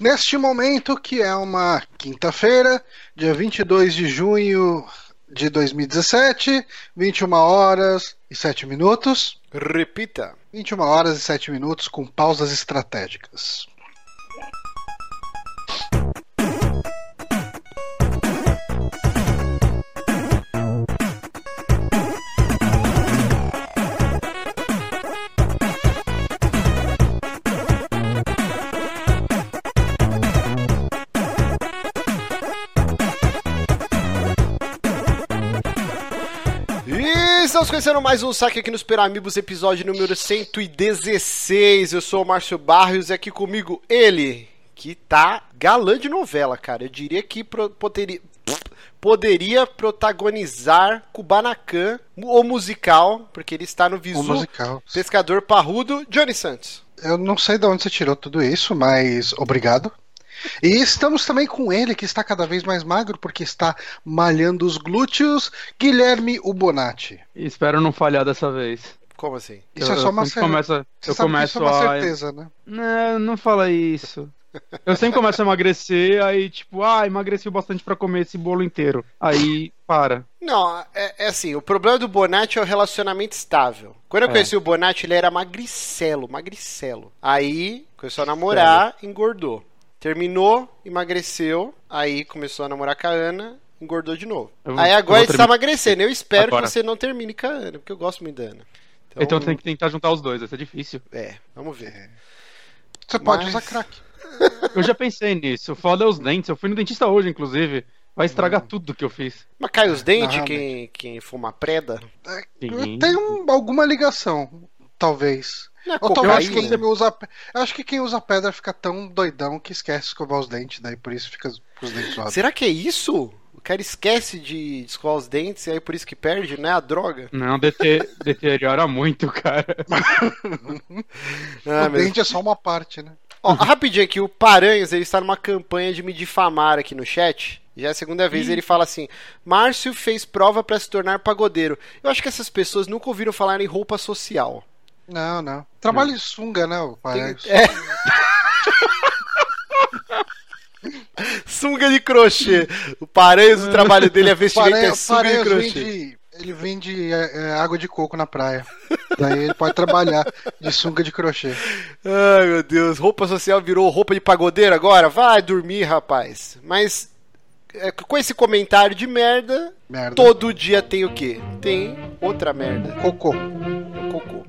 Neste momento, que é uma quinta-feira, dia 22 de junho de 2017, 21 horas e 7 minutos. Repita. 21 horas e 7 minutos com pausas estratégicas. Estamos conhecendo mais um saque aqui nos Peramibos, episódio número 116. Eu sou o Márcio Barrios e aqui comigo ele, que tá galã de novela, cara. Eu diria que poderia, poderia protagonizar Kubanacan, o musical, porque ele está no Visu musical. Pescador Parrudo, Johnny Santos. Eu não sei de onde você tirou tudo isso, mas obrigado. E estamos também com ele, que está cada vez mais magro, porque está malhando os glúteos, Guilherme Ubonati. Espero não falhar dessa vez. Como assim? Isso eu, é só uma certeza. começo, Você eu começo isso é uma a. certeza, né? Não, não fala isso. Eu sempre começo a emagrecer, aí tipo, ah, emagreci bastante pra comer esse bolo inteiro. Aí, para. Não, é, é assim, o problema do Bonatti é o relacionamento estável. Quando eu É. conheci o Bonatti, ele era magricelo, magricelo. Aí começou a namorar, engordou. Terminou, emagreceu, aí começou a namorar com a Ana, engordou de novo. Vou- aí agora ele está emagrecendo. Eu espero Agora. que você não termine com a Ana, porque eu gosto muito da Ana. Então, tem que tentar juntar os dois, vai ser difícil. É, vamos ver. Você pode Mas- usar crack. Eu já pensei nisso. Foda é os dentes. Eu fui no dentista hoje, inclusive. Vai estragar tudo que eu fiz. Mas cai os dentes Não, quem, quem fuma preda? É, Sim. Tem um- alguma ligação, talvez. Não é Ou talvez cocaína? quem usa. Eu acho que quem usa pedra fica tão doidão que esquece de escovar os dentes, daí por isso fica com os dentes zoados. Será que é isso? O cara esquece de escovar os dentes e aí por isso que perde, não é a droga? Não, dete- deteriora muito, cara. Ah, o dente é só uma parte, né? Ó, rapidinho aqui, o Paranhos, ele está numa campanha de me difamar aqui no chat. Já é a segunda vez ele fala assim: Márcio fez prova para se tornar pagodeiro. Eu acho que essas pessoas nunca ouviram falar em roupa social. Não, não. Trabalho de sunga, né, o pai? É. sunga de crochê. O Paranhos, o trabalho dele é vestimento é sunga de crochê. vende, ele vende é, é, água de coco na praia. Daí ele pode trabalhar de sunga de crochê. Ai, meu Deus, roupa social virou roupa de pagodeiro agora? Vai dormir, rapaz. Mas é, com esse comentário de merda, Merda. todo dia tem o quê? Tem outra merda. Cocô. Cocô.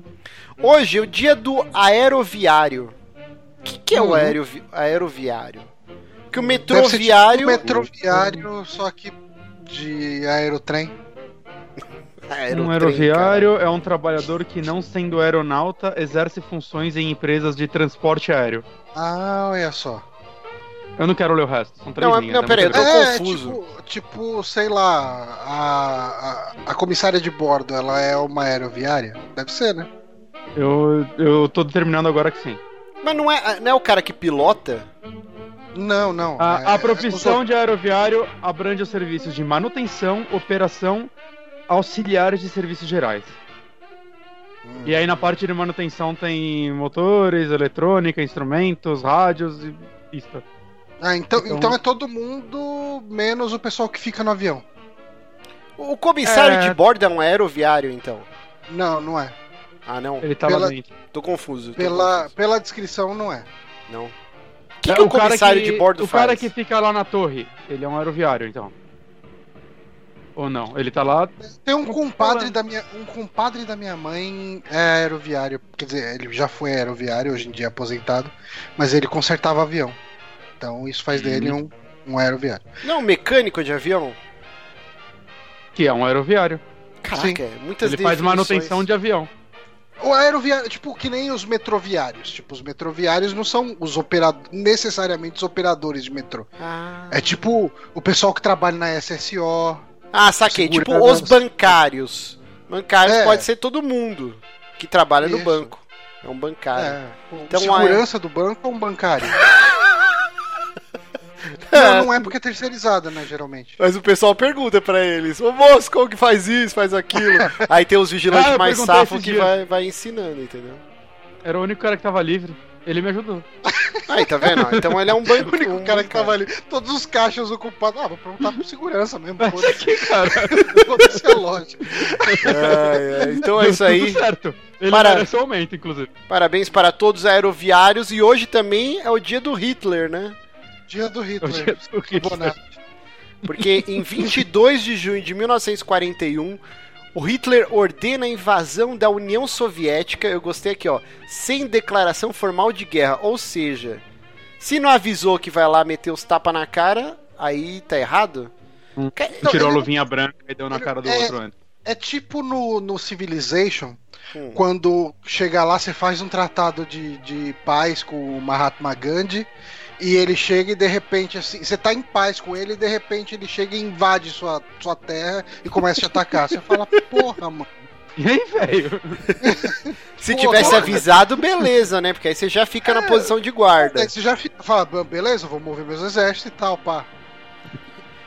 Hoje é o dia do aeroviário. O que, que é o Uhum. aerovi aeroviário? Que o Deve metroviário. tipo um metroviário, só que de aerotrem. Aerotrem, Um aeroviário é um trabalhador que, não sendo aeronauta, exerce funções em empresas de transporte aéreo. Ah, olha só. Eu não quero ler o resto, são três Não, é- linhas. não, é peraí, eu tô é, confuso. Tipo, tipo, sei lá, a, a, a comissária de bordo, ela é uma aeroviária? Deve ser, né? Eu, eu tô determinando agora que sim. Mas não é, não é o cara que pilota? Não, não. A, é- a profissão de aeroviário abrange os serviços de manutenção, operação, auxiliares de serviços gerais. Hum. E aí na parte de manutenção tem motores, eletrônica, instrumentos, rádios e pista. Ah, então, Então- então é todo mundo menos o pessoal que fica no avião. O comissário É. de bordo é um aeroviário, então? Não, não é. Ah, não. Ele tá Pela- lá dentro. Tô confuso. tô Pela, confuso. pela descrição, não é. Não. O que, É, que o, comissário de bordo o faz? cara que fica lá na torre, ele é um aeroviário, então. Ou não? Ele tá lá. Tem um compadre da minha, um compadre da minha mãe é aeroviário, quer dizer, ele já foi aeroviário, hoje em dia é aposentado, mas ele consertava avião. Então isso faz dele um, um aeroviário. Não, mecânico de avião? Que é um aeroviário. Caraca, é muitas ele faz definições. manutenção de avião. O aeroviário, tipo, que nem os metroviários. Tipo, os metroviários não são os operadores, necessariamente os operadores de metrô. Ah, É tipo o pessoal que trabalha na SSO. ah saquei. Tipo os bancários. Bancários É. pode ser todo mundo que trabalha no Isso. banco. É um bancário. É, Então, segurança do banco ou um bancário? não, não é porque é terceirizada, né, geralmente. Mas o pessoal pergunta pra eles: Ô moço, como que faz isso, faz aquilo? Aí tem os vigilantes Ah, mais safos que vai, vai ensinando, entendeu? Era o único cara que tava livre. Ele me ajudou. Aí, tá vendo? Então ele é um O banco. único um cara que bancário. tava ali, todos os caixas ocupados. Ah, vou perguntar pro segurança mesmo. Mas aqui, cara. foda-se a loja. Ai, ai, Então é isso aí. Tudo certo. Ele Para- merece um aumento, inclusive. Parabéns para todos os aeroviários. E hoje também é o dia do Hitler, né? Dia do O dia Hitler. do Hitler. Porque em 22 de junho de 1941, o Hitler ordena a invasão da União Soviética. Eu gostei aqui, ó. Sem declaração formal de guerra. Ou seja, se não avisou que vai lá meter os tapas na cara, aí tá errado? Hum. Não, Tirou a luvinha branca e deu na cara do É- outro antes. É tipo no, no Civilization, Hum. quando chega lá, você faz um tratado de, de paz com o Mahatma Gandhi, e ele chega e de repente, assim, você tá em paz com ele, e de repente ele chega e invade sua, sua terra e começa a te atacar. Você fala, porra, mano. E aí, velho? Se Pô, tivesse avisado, beleza, né? Porque aí você já fica na posição de guarda. Aí você já fica, fala, beleza, vou mover meus exércitos e tal, pá.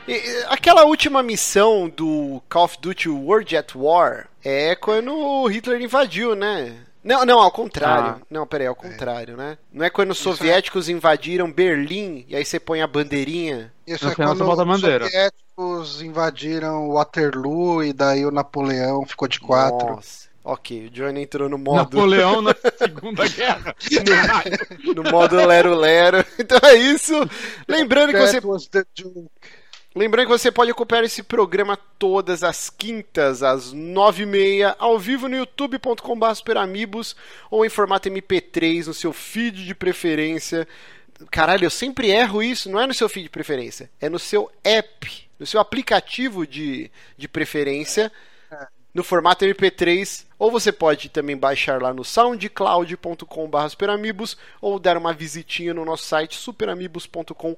E, Aquela última missão do Call of Duty World at War é quando o Hitler invadiu, né? Não, não, ao contrário. Ah. Não, peraí, ao contrário, né? Não é quando os Isso é- soviéticos invadiram Berlim e aí você põe a bandeirinha. Isso No é quando os bandeira. soviéticos invadiram Waterloo e daí o Napoleão ficou de quatro. Nossa. Ok, o Johnny entrou no modo, Napoleão na Segunda Guerra. no modo Lero Lero. Então é isso. Lembrando que você Lembrando que você pode acompanhar esse programa todas as quintas, às nove e meia, ao vivo no youtube.com.br superamigos ou em formato MP3 no seu feed de preferência. Caralho, eu sempre erro isso, não é no seu feed de preferência, é no seu app, no seu aplicativo de, de preferência, no formato MP3, ou você pode também baixar lá no soundcloud.com.br ou dar uma visitinha no nosso site superamigos.com.br.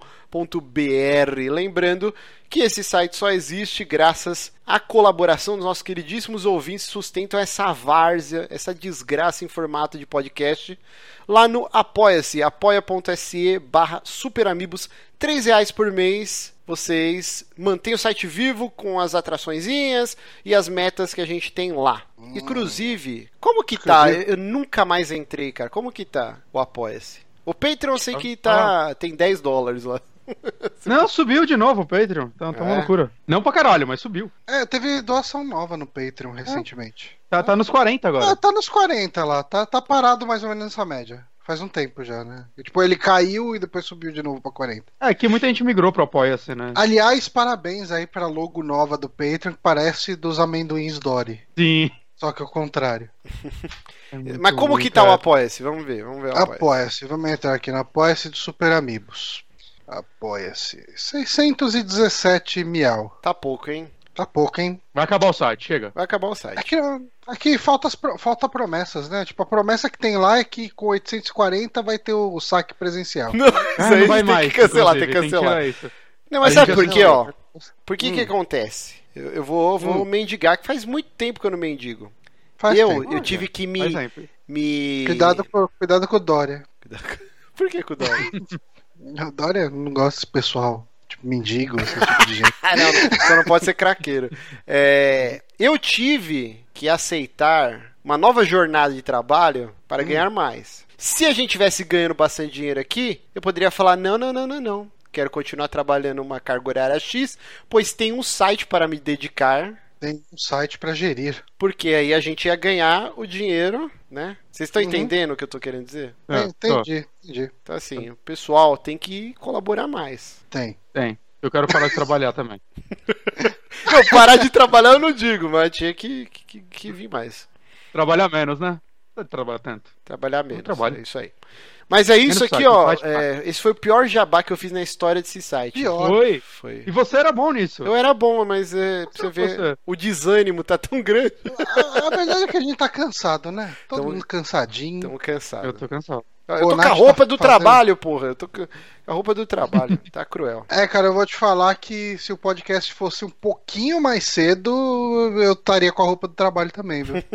Lembrando que esse site só existe graças à colaboração dos nossos queridíssimos ouvintes que sustentam essa várzea, essa desgraça em formato de podcast, lá no Apoia-se, apoia.se barra superamigos, R$ reais por mês. Vocês mantêm o site vivo com as atraçõezinhas e as metas que a gente tem lá. Inclusive, como que tá? Eu, eu nunca mais entrei, cara. Como que tá o Apoia-se? O Patreon eu sei que tá. tem 10 dólares lá. Não, subiu de novo o Patreon. Tá, tá uma É. loucura. Não pra caralho, mas subiu. É, teve doação nova no Patreon recentemente. Tá, tá nos 40 Ah, agora. tá nos 40 lá, tá, tá parado mais ou menos nessa média. Faz um tempo já, né? E, tipo, ele caiu e depois subiu de novo pra 40. É que muita gente migrou pro Apoia-se, né? Aliás, parabéns aí pra logo nova do Patreon, que parece dos amendoins Dory. Sim. Só que ao contrário. É Mas como que tá o cara. Apoia-se? Vamos ver, vamos ver Apoia-se. Apoia-se, vamos entrar aqui no Apoia-se do Super Amigos. Apoia-se. 617 miau. Tá pouco, hein? Tá pouco, hein? Vai acabar o site, chega. Vai acabar o site. Aqui, aqui falta, falta promessas, né? Tipo, a promessa que tem lá é que com 840 vai ter o saque presencial. Não, isso Ah, aí não vai tem mais. que cancelar, tem que cancelar. tirar isso. Não, mas A sabe por quê, ó? Por que Hum. que acontece? Eu, eu vou, vou Hum. mendigar, que faz muito tempo que eu não mendigo. Faz eu, tempo. eu tive que me. me... Cuidado, com- cuidado com o Dória. Por que com o Dória? O Dória não gosta desse pessoal. Tipo, mendigo, esse tipo de gente. Ah, não, só não pode ser craqueiro. É, eu tive que aceitar uma nova jornada de trabalho para Hum. ganhar mais. Se a gente tivesse ganhando bastante dinheiro aqui, eu poderia falar: não, não, não, não, não. Quero continuar trabalhando uma carga horária X, pois tem um site para me dedicar. Tem um site pra gerir. Porque aí a gente ia ganhar o dinheiro, né? Vocês estão Uhum. entendendo o que eu tô querendo dizer? É, entendi, entendi. Então, assim, o pessoal tem que colaborar mais. Tem. Tem. Eu quero parar de trabalhar também. Não, parar de trabalhar eu não digo, mas tinha que, que, que vir mais. Trabalhar menos, né? Não trabalhar tanto. Trabalhar menos. trabalho. É isso aí. Mas é isso Menos aqui, site, ó. é, esse foi o pior jabá que eu fiz na história desse site. Pior. Foi. Foi. E você era bom nisso. Eu era bom, mas é, pra você ver, Você. o desânimo tá tão grande. A, a verdade é que a gente tá cansado, né? Todo mundo cansadinho. Tão cansado. Eu tô cansado. Eu tô com a Nath roupa tá do fazendo- trabalho, porra. Eu tô com a roupa do trabalho. Tá cruel. É, cara, eu vou te falar que se o podcast fosse um pouquinho mais cedo, eu estaria com a roupa do trabalho também, viu?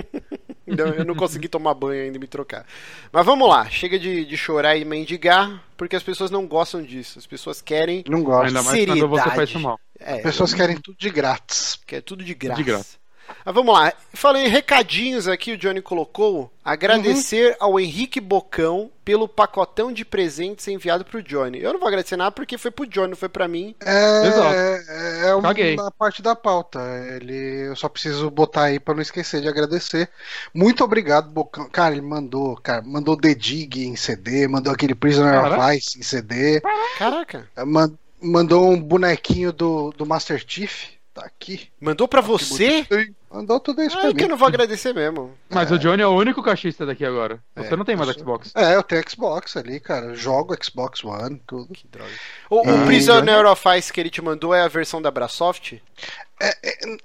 Então, eu não consegui tomar banho ainda e me trocar. Mas vamos lá, chega de, de chorar e mendigar, porque as pessoas não gostam disso. As pessoas querem. Não gosto. Ainda mais quando você Seriedade. faz isso mal. É, As pessoas querem tudo de grátis. quer tudo de graça. De graça. Mas vamos lá. Falei recadinhos aqui, o Johnny colocou. Agradecer ao Henrique Bocão pelo pacotão de presentes enviado pro Johnny. Eu não vou agradecer nada porque foi pro Johnny, não foi pra mim. É, Exato. é, é uma Caguei. parte da pauta. Ele, eu só preciso botar aí pra não esquecer de agradecer. Muito obrigado, Bocão. Cara, ele mandou, cara, mandou The Dig em CD, mandou aquele Prisoner Caraca. of Ice em CD, Caraca. man- mandou um bonequinho do, do Master Chief. Tá aqui. Mandou pra você? Mandou tudo isso Ah, pra é que eu mim. não vou agradecer mesmo. Mas o Johnny é o único cachista daqui agora. Você É, não tem mais Xbox. É, eu tenho Xbox ali, cara. Jogo Xbox One, tudo. Que droga. O, o Ah, Prisoner of Ice que ele te mandou é a versão da Brasoft?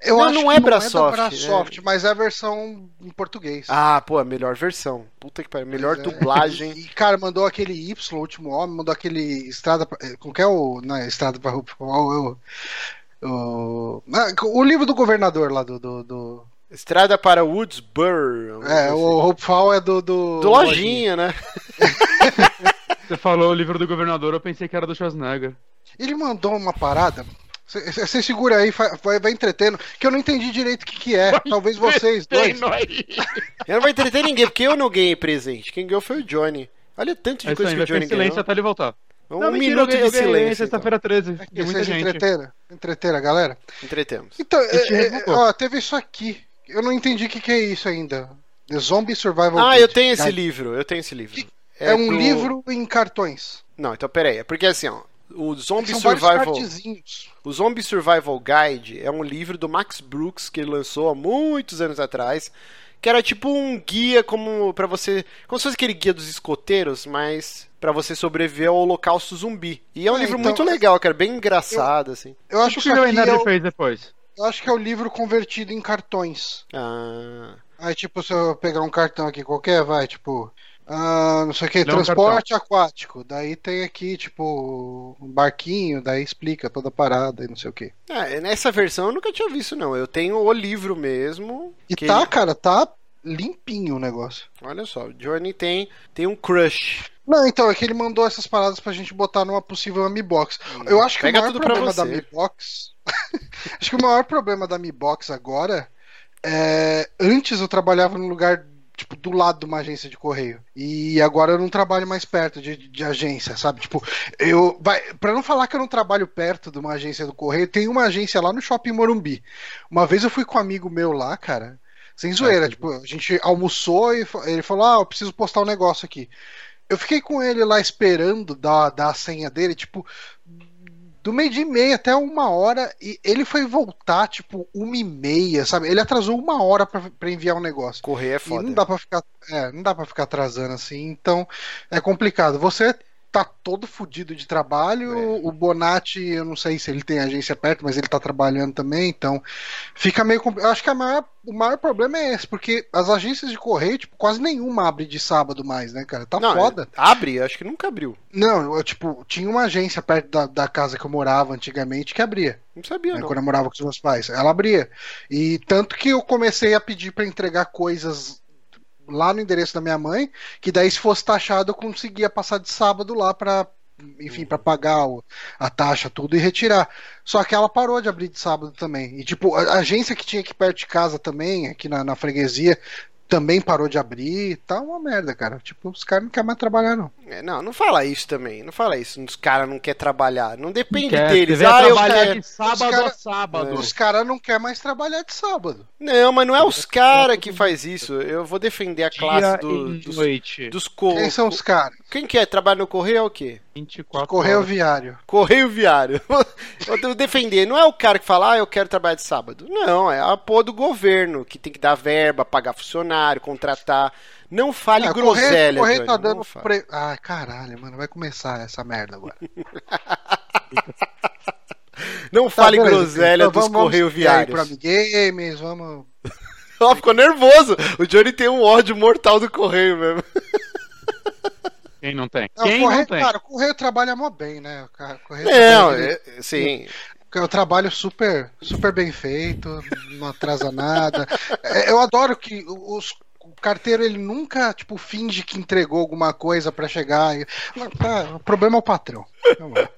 Eu Não, acho não que é não Brasoft, é da Brasoft, mas é a versão em português. Ah, pô, a melhor versão. Puta que pariu. Melhor é. dublagem. E, cara, mandou aquele Y, o último homem, mandou aquele Estrada. pra- eh, Como que é o. Não, é Estrada pra Roupa. O, o, ah, o livro do governador lá do. do, do- Estrada para Woodsboro. é, o Hope Fall é do. Do, Do Lojinha, né? Você falou o livro do governador, eu pensei que era do Schwarzenegger. Ele mandou uma parada. Você segura aí, vai, vai entretendo, que eu não entendi direito o que, que é. Talvez vocês dois. Eu não vou entreter ninguém, porque eu não ganhei presente. Quem ganhou foi o Johnny. Olha o tanto de É coisa aí, que o vai Johnny em silêncio ganhou. até ele voltar. Um Não, mentira, minuto eu de eu ganhei silêncio. então. Sexta-feira 13. Tem muita gente. entreteram, entreteram a galera. Entretemos. Então, é, é, ó, teve isso aqui. Eu não entendi o que, que é isso ainda. The Zombie Survival Ah, Kit. eu tenho esse Guide. livro. Eu tenho esse livro. É, um do- livro em cartões. Não, então peraí. É porque assim, ó. O Zombie São Survival. O Zombie Survival Guide é um livro do Max Brooks que ele lançou há muitos anos atrás, que era tipo um guia como para você, como se fosse aquele guia dos escoteiros, mas pra você sobreviver ao holocausto zumbi. E é um É, livro então, muito legal, cara, bem engraçado assim. Eu acho que que o Jovem é o, fez depois? eu acho que é o livro convertido em cartões. Ah, Aí, tipo, se eu pegar um cartão aqui qualquer, vai, tipo. Ah, não sei o que, Não, transporte aquático. Daí tem aqui, tipo, um barquinho, daí explica toda a parada e não sei o que. é, nessa versão eu nunca tinha visto não. Eu tenho o livro mesmo. E que- tá, cara, tá limpinho o negócio. Olha só, o Johnny tem tem um crush. Não, então, é que ele mandou essas paradas pra gente botar numa possível Mi Box. Eu acho que o maior problema da Mi Box. acho que o maior problema da Mi Box agora é. Antes eu trabalhava num lugar, tipo, do lado de uma agência de correio. E agora eu não trabalho mais perto de, de agência, sabe? Tipo, eu. Vai, pra não falar que eu não trabalho perto de uma agência do correio, tem uma agência lá no shopping Morumbi. Uma vez eu fui com um amigo meu lá, cara. Sem zoeira, tipo, a gente almoçou e ele falou: Ah, eu preciso postar um negócio aqui. Eu fiquei com ele lá esperando dar, dar a senha dele, tipo, do meio dia e meia até uma hora, e ele foi voltar, tipo, uma e meia, sabe? Ele atrasou uma hora pra, pra enviar um negócio. Correr é E foda. não dá pra ficar, é, não dá para ficar atrasando assim, então é complicado. Você tá todo fudido de trabalho, É. o Bonatti, eu não sei se ele tem agência perto, mas ele tá trabalhando também, então fica meio eu acho que maior, o maior problema é esse, porque as agências de correio, tipo, quase nenhuma abre de sábado mais, né, cara? Tá não, foda. é- abre, acho que nunca abriu. Não, eu, tipo, tinha uma agência perto da, da casa que eu morava antigamente que abria, Não sabia né, não. quando eu morava com os meus pais. Ela abria. E tanto que eu comecei a pedir pra entregar coisas lá no endereço da minha mãe, que daí se fosse taxado eu conseguia passar de sábado lá pra, enfim, pra pagar a taxa, tudo e retirar. Só que ela parou de abrir de sábado também. E tipo, a agência que tinha aqui perto de casa também, aqui na, na freguesia, também parou de abrir. Tá uma merda, cara. Tipo, os caras não querem mais trabalhar, não. É, não, não fala isso também. Não fala isso. Os caras não querem trabalhar. Não depende Quer, deles. Ah, eu trabalhar quero. de sábado Os cara- a sábado. Os caras não querem mais trabalhar de sábado. Não, mas não é os caras que faz isso. Eu vou defender a classe do- dos, noite. dos co... Quem são os caras? Quem que é? Trabalha no correio é o quê? 24 Correio horas. viário. Correio viário. Eu vou defender. Não é o cara que fala, ah, eu quero trabalhar de sábado. Não, é a porra do governo que tem que dar verba, pagar funcionário, contratar. Não fale Ah, groselha, correio Johnny, tá não dando fale. pre... Ai, caralho, mano, vai começar essa merda agora. Não fale Tá, beleza, groselha então dos vamos- vamos correio Pro viários. Amigames, vamos. Ó, ficou nervoso. O Johnny tem um ódio mortal do correio mesmo. Quem não tem? Não, Quem correio, não tem? Cara, o correio trabalha mó bem, né? Correio Não, trabalha- é- sim. É um trabalho super, super bem feito, não atrasa nada. É, Eu adoro que os, o carteiro ele nunca tipo finge que entregou alguma coisa pra chegar. Não, tá, o problema é o patrão. Lá.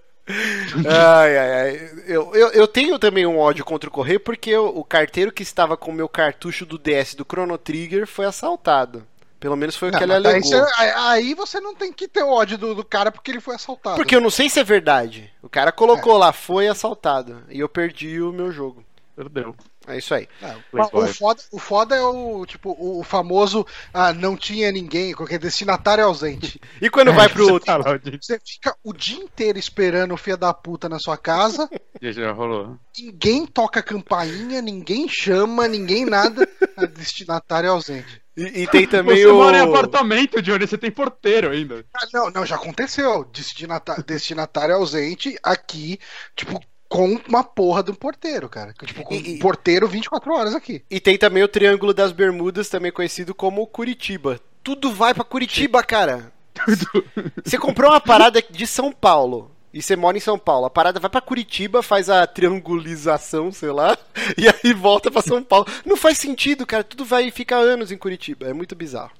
ai, ai, ai. Eu, eu, eu, tenho também um ódio contra o Correio porque o, o carteiro que estava com o meu cartucho do DS do Chrono Trigger foi assaltado. Pelo menos foi o que ele alegou. Aí, aí, você não tem que ter ódio do, do, cara porque ele foi assaltado. Porque eu não sei se é verdade. O cara colocou é. lá, foi assaltado. E eu perdi o meu jogo. Perdeu. É isso aí. É, o, foda, o foda é o tipo o famoso ah, não tinha ninguém, qualquer destinatário ausente. e quando é, vai pro outro? Você fica o dia inteiro esperando o filho da puta na sua casa. Já rolou. Ninguém toca campainha, ninguém chama, ninguém nada. destinatário ausente. E, e, tem também você o. Você mora em apartamento, Johnny, você tem porteiro ainda. Ah, não, não, já aconteceu. Destinatário, destinatário ausente aqui, tipo, com uma porra de um porteiro, cara. Tipo, com e, um porteiro 24 horas aqui. E tem também o Triângulo das Bermudas, também conhecido como Curitiba. Tudo vai para Curitiba, cara. Tudo. Você comprou uma parada de São Paulo e você mora em São Paulo. A parada vai para Curitiba, faz a triangulização, sei lá, e aí volta para São Paulo. Não faz sentido, cara. Tudo vai ficar anos em Curitiba. É muito bizarro.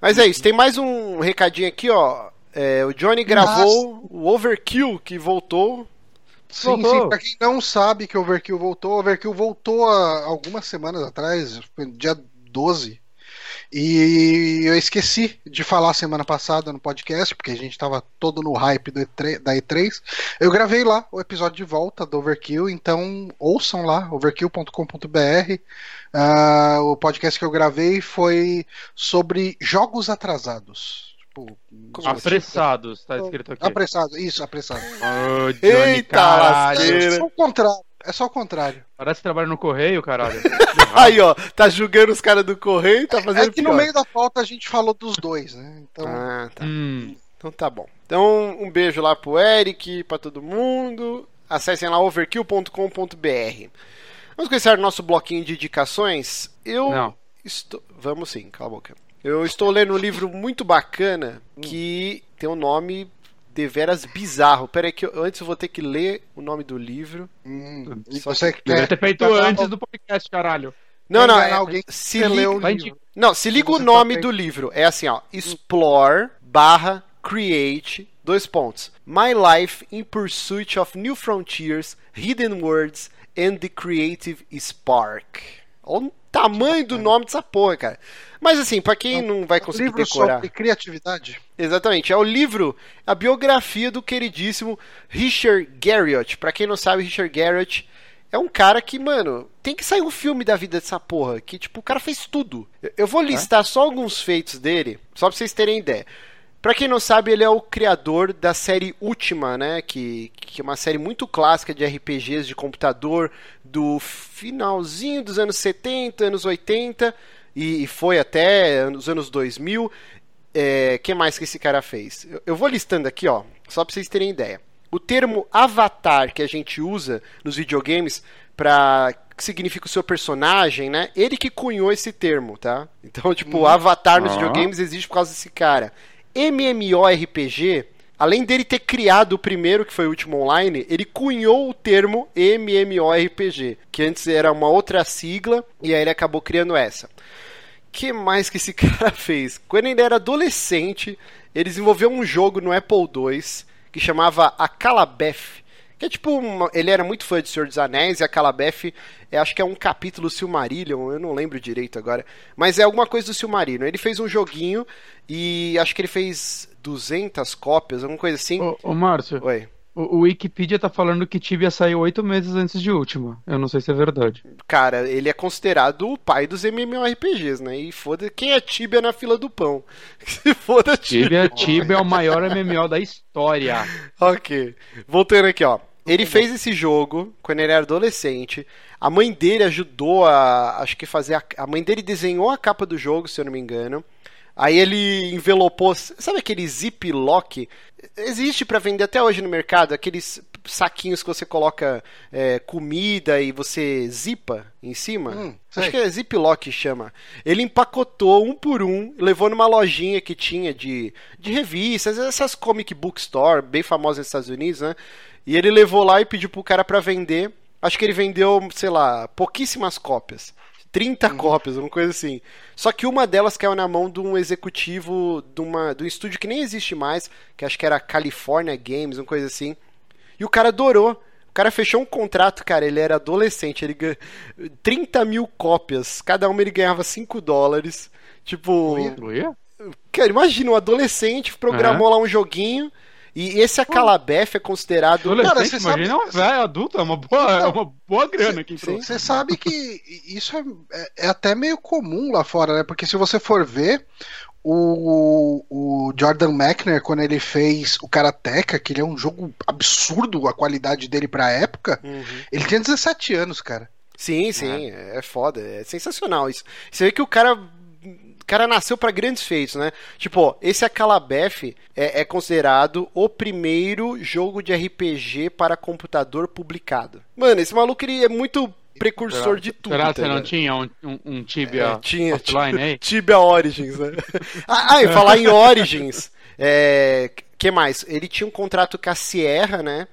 Mas é isso. Tem mais um recadinho aqui, ó. É, o Johnny gravou Nossa. o Overkill que voltou Sim, voltou. sim. Pra quem não sabe que o Overkill voltou, o Overkill voltou há algumas semanas atrás, dia 12. E eu esqueci de falar semana passada no podcast, porque a gente estava todo no hype E3, da E3. Eu gravei lá o episódio de volta do Overkill, então ouçam lá, overkill.com.br. Uh, ah, o podcast que eu gravei foi sobre jogos atrasados tipo. Apressados, tá escrito aqui. Apressado, isso, apressado. Oh, Johnny, Eita, caralho. É o contrário. É só o contrário. Parece que trabalha no correio, caralho. Aí, ó, tá julgando os caras do correio e tá fazendo. É que pior. no meio da pauta a gente falou dos dois, né? Então. Ah, tá. Hum. Então tá bom. Então, um beijo lá pro Eric, pra todo mundo. Acessem lá overkill.com.br. Vamos começar o nosso bloquinho de indicações. Eu. Não. Estou... Vamos sim, cala a boca. Eu estou lendo um livro muito bacana que tem um nome deveras bizarro. Pera aí que eu, antes eu vou ter que ler o nome do livro. Hum, Só você que quer ter feito antes do podcast, caralho. Não, não, é, alguém se liga, Não, se liga o nome tá do livro. É assim, ó, Explore barra Create dois pontos. My Life in Pursuit of New Frontiers, Hidden Words and the Creative Spark. Olha o tamanho do nome dessa porra, cara. Mas assim, para quem não vai conseguir livro decorar. Sobre criatividade. Exatamente, é o livro, a biografia do queridíssimo Richard Garriott. Para quem não sabe, Richard Garriott é um cara que, mano, tem que sair um filme da vida dessa porra, que tipo, o cara fez tudo. Eu vou listar é? só alguns feitos dele, só pra vocês terem ideia. Pra quem não sabe, ele é o criador da série Última, né? Que, que é uma série muito clássica de RPGs de computador do finalzinho dos anos 70, anos 80 e, foi até os anos 2000. É, que mais que esse cara fez? Eu, eu vou listando aqui, ó, só para vocês terem ideia. O termo avatar que a gente usa nos videogames para que significa o seu personagem, né? Ele que cunhou esse termo, tá? Então, tipo, hum. avatar nos videogames existe por causa desse cara. MMORPG, além dele ter criado o primeiro, que foi o último online, ele cunhou o termo MMORPG, que antes era uma outra sigla, e aí ele acabou criando essa que mais que esse cara fez? Quando ele era adolescente, ele desenvolveu um jogo no Apple II que chamava A Calabeth. Que é tipo, uma, ele era muito fã de Senhor dos Anéis e a Calabeth, é, acho que é um capítulo Silmarillion, eu não lembro direito agora, mas é alguma coisa do Silmarillion. Ele fez um joguinho e acho que ele fez 200 cópias, alguma coisa assim. Ô, ô Márcio. Oi. O, Wikipedia tá falando que Tibia saiu oito meses antes de Última. Eu não sei se é verdade. Cara, ele é considerado o pai dos MMORPGs, né? E foda quem é Tibia na fila do pão. Se foda Tibia. Tibia é o maior MMO da história. ok. Voltando aqui, ó. Ele fez esse jogo quando ele era adolescente. A mãe dele ajudou a. Acho que fazer. A, a mãe dele desenhou a capa do jogo, se eu não me engano. Aí ele envelopou, sabe aquele zip lock? Existe para vender até hoje no mercado, aqueles saquinhos que você coloca é, comida e você zipa em cima. Hum, Acho que é ziplock chama. Ele empacotou um por um, levou numa lojinha que tinha de, de revistas, essas comic book store, bem famosas nos Estados Unidos, né? E ele levou lá e pediu pro cara para vender. Acho que ele vendeu, sei lá, pouquíssimas cópias. 30 uhum. cópias, uma coisa assim. Só que uma delas caiu na mão de um executivo de, uma, de um estúdio que nem existe mais, que acho que era California Games, uma coisa assim. E o cara adorou. O cara fechou um contrato, cara, ele era adolescente, ele ganhou 30 mil cópias, cada uma ele ganhava 5 dólares. Tipo. Uia? Cara, imagina, um adolescente programou lá um joguinho. E esse Acalabef é considerado. Cara, você imagina sabe- um velho adulto, é uma boa, é Não. uma boa grana que entrou. Você sabe que isso é, é- é até meio comum lá fora, né? Porque se você for ver, o, o Jordan Mechner, quando ele fez o Karateka, que ele é um jogo absurdo a qualidade dele pra época, Uhum. ele tinha 17 anos, cara. Sim, sim, é. foda, é sensacional isso. Você vê que o cara. O cara nasceu pra grandes feitos, né? Tipo, esse Acalabef é, é considerado o primeiro jogo de RPG para computador publicado. Mano, esse maluco ele é muito precursor de tudo. Será tá que você não tinha um, um, um Tibia É, tinha, offline aí? Tibia Origins, né? ah, ah, e falar em Origins, é, que mais? Ele tinha um contrato com a Sierra, né?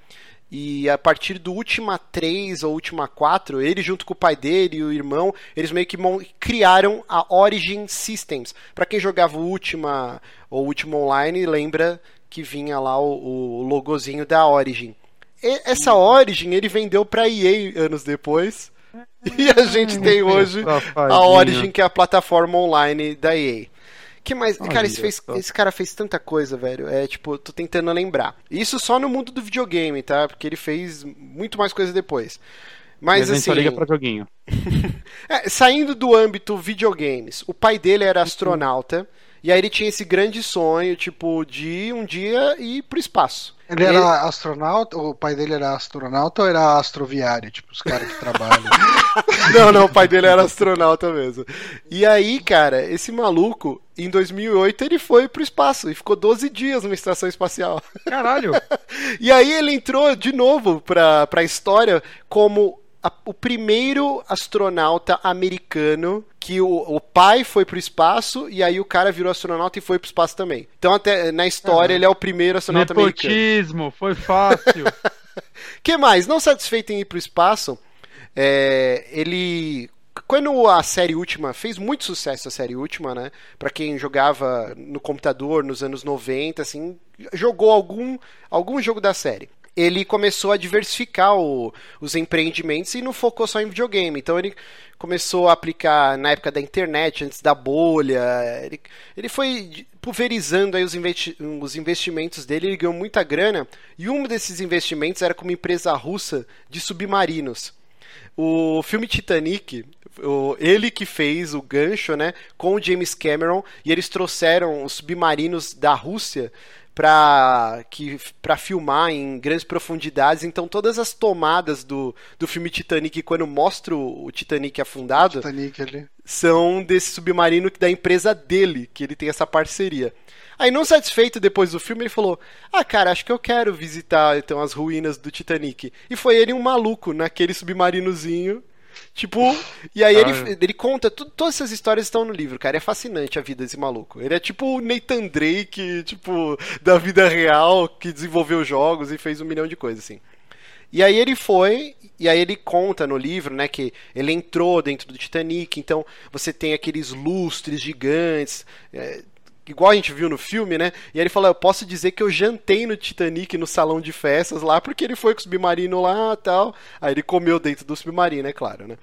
E a partir do Ultima 3 ou Ultima 4, ele junto com o pai dele e o irmão, eles meio que criaram a Origin Systems. Pra quem jogava o Ultima ou Ultima Online, lembra que vinha lá o, o logozinho da Origin. E- essa Origin ele vendeu pra EA anos depois. E a gente tem hoje a. Origin, que é a plataforma online da EA. Que mais? Olha cara, esse, fez- esse cara fez tanta coisa, velho. É tipo, tô tentando lembrar. Isso só no mundo do videogame, tá? Porque ele fez muito mais coisa depois. Mas, Mas a gente assim. só liga pra joguinho. É, saindo do âmbito videogames, o pai dele era astronauta. E aí ele tinha esse grande sonho, tipo, de um dia ir pro espaço. Ele era astronauta, o pai dele era astronauta ou era astroviário? Tipo, os caras que trabalham. Não, não, o pai dele era astronauta mesmo. E aí, cara, esse maluco, em 2008, ele foi pro espaço e ficou 12 dias numa estação espacial. Caralho! E aí ele entrou de novo pra, pra história como a- o primeiro astronauta americano que o, o pai foi pro espaço e aí o cara virou astronauta e foi pro espaço também. Então, até na história, ele é o primeiro astronauta americano. Nepotismo, foi fácil. que mais? Não satisfeito em ir pro espaço, é, ele. Quando a série última fez muito sucesso a série última, né? Pra quem jogava no computador nos anos 90, assim, jogou algum, algum jogo da série. Ele começou a diversificar o- os empreendimentos e não focou só em videogame. Então ele começou a aplicar na época da internet, antes da bolha. Ele, ele foi pulverizando aí os, investi- os investimentos dele, ele ganhou muita grana. E um desses investimentos era com uma empresa russa de submarinos. O filme Titanic, o- ele que fez o gancho, né, com o James Cameron, e eles trouxeram os submarinos da Rússia para que para filmar em grandes profundidades. Então todas as tomadas do, do filme Titanic quando mostra o, Titanic afundado Titanic ali. são desse submarino que da empresa dele, que ele tem essa parceria. Aí, não satisfeito depois do filme, ele falou: Ah, cara, acho que eu quero visitar então as ruínas do Titanic. E foi ele um maluco naquele submarinozinho. Tipo, e aí ele, Cara. ele conta, todas essas histórias estão no livro, cara. É fascinante a vida desse maluco. Ele é tipo o Nathan Drake, tipo, da vida real, que desenvolveu jogos e fez um milhão de coisas, assim. E aí ele foi, e aí ele conta no livro, né, que ele entrou dentro do Titanic, então você tem aqueles lustres gigantes, é, igual a gente viu no filme, né? E aí ele falou, eu posso dizer que eu jantei no Titanic no salão de festas lá, porque ele foi com o submarino lá tal. Aí ele comeu dentro do submarino, é claro, né?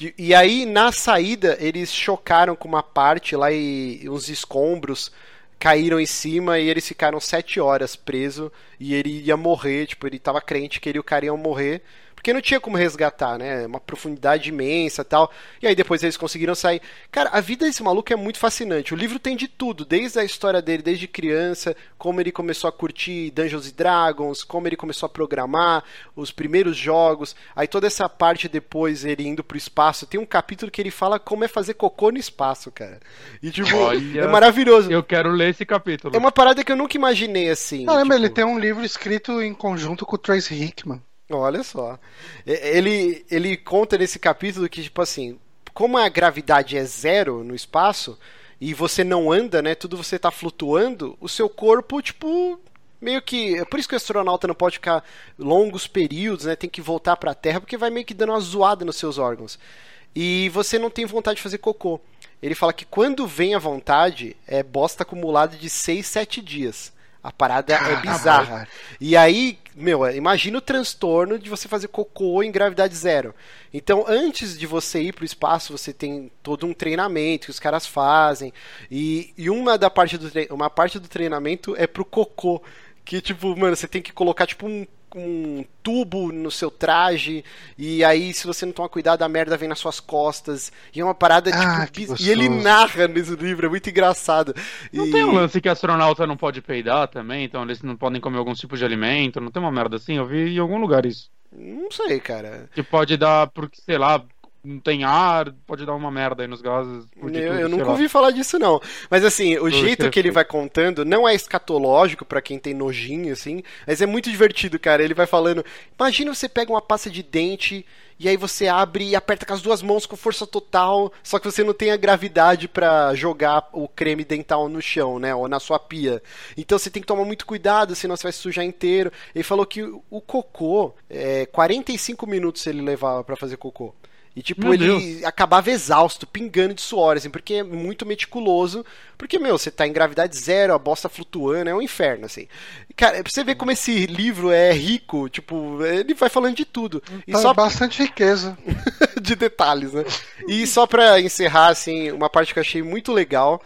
E, e aí, na saída, eles chocaram com uma parte lá e uns escombros caíram em cima e eles ficaram sete horas preso e ele ia morrer, tipo, ele tava crente que ele e o cara iam morrer, porque não tinha como resgatar, né? Uma profundidade imensa tal. E aí depois eles conseguiram sair. Cara, a vida desse maluco é muito fascinante. O livro tem de tudo, desde a história dele, desde criança, como ele começou a curtir Dungeons and Dragons, como ele começou a programar, os primeiros jogos, aí toda essa parte depois ele indo pro espaço. Tem um capítulo que ele fala como é fazer cocô no espaço, cara. E tipo, Olha, é maravilhoso. Eu quero ler esse capítulo. É uma parada que eu nunca imaginei assim. Caramba, tipo, ele tem um livro escrito em conjunto com o Trace Hickman. Olha só. Ele, ele conta nesse capítulo que, tipo assim, como a gravidade é zero no espaço e você não anda, né? Tudo você tá flutuando, o seu corpo, tipo. Meio que. É por isso que o astronauta não pode ficar longos períodos, né? Tem que voltar pra Terra, porque vai meio que dando uma zoada nos seus órgãos. E você não tem vontade de fazer cocô. Ele fala que quando vem a vontade, é bosta acumulada de 6, 7 dias. A parada é bizarra. E aí, meu, imagina o transtorno de você fazer cocô em gravidade zero. Então, antes de você ir pro espaço, você tem todo um treinamento que os caras fazem. E, e uma da parte do uma parte do treinamento é pro cocô. Que, tipo, mano, você tem que colocar, tipo, um um tubo no seu traje, e aí, se você não tomar cuidado, a merda vem nas suas costas. E é uma parada, Ah, tipo, e ele narra nesse livro, é muito engraçado. Não e... tem um lance que astronauta não pode peidar também, então eles não podem comer algum tipo de alimento, não tem uma merda assim? Eu vi em algum lugar isso. Não sei, cara. Que pode dar, porque, sei lá, não tem ar, pode dar uma merda aí nos gases. Eu, eu tudo, sei nunca lá. ouvi falar disso, não. Mas assim, o jeito que ele vai contando não é escatológico pra quem tem nojinho, assim, mas é muito divertido, cara. Ele vai falando. Imagina você pega uma pasta de dente e aí você abre e aperta com as duas mãos com força total, só que você não tem a gravidade pra jogar o creme dental no chão, né? Ou na sua pia. Então você tem que tomar muito cuidado, senão você vai se sujar inteiro. Ele falou que o cocô, é, 45 minutos ele levava pra fazer cocô. E tipo, Meu ele Deus. acabava exausto, pingando de suor, assim, porque é muito meticuloso. Porque, meu, você tá em gravidade zero, a bosta flutuando, é um inferno, assim. Cara, pra você ver como esse livro é rico, tipo, ele vai falando de tudo. E Tá só bastante riqueza. de detalhes, né? E só pra encerrar, assim, uma parte que eu achei muito legal.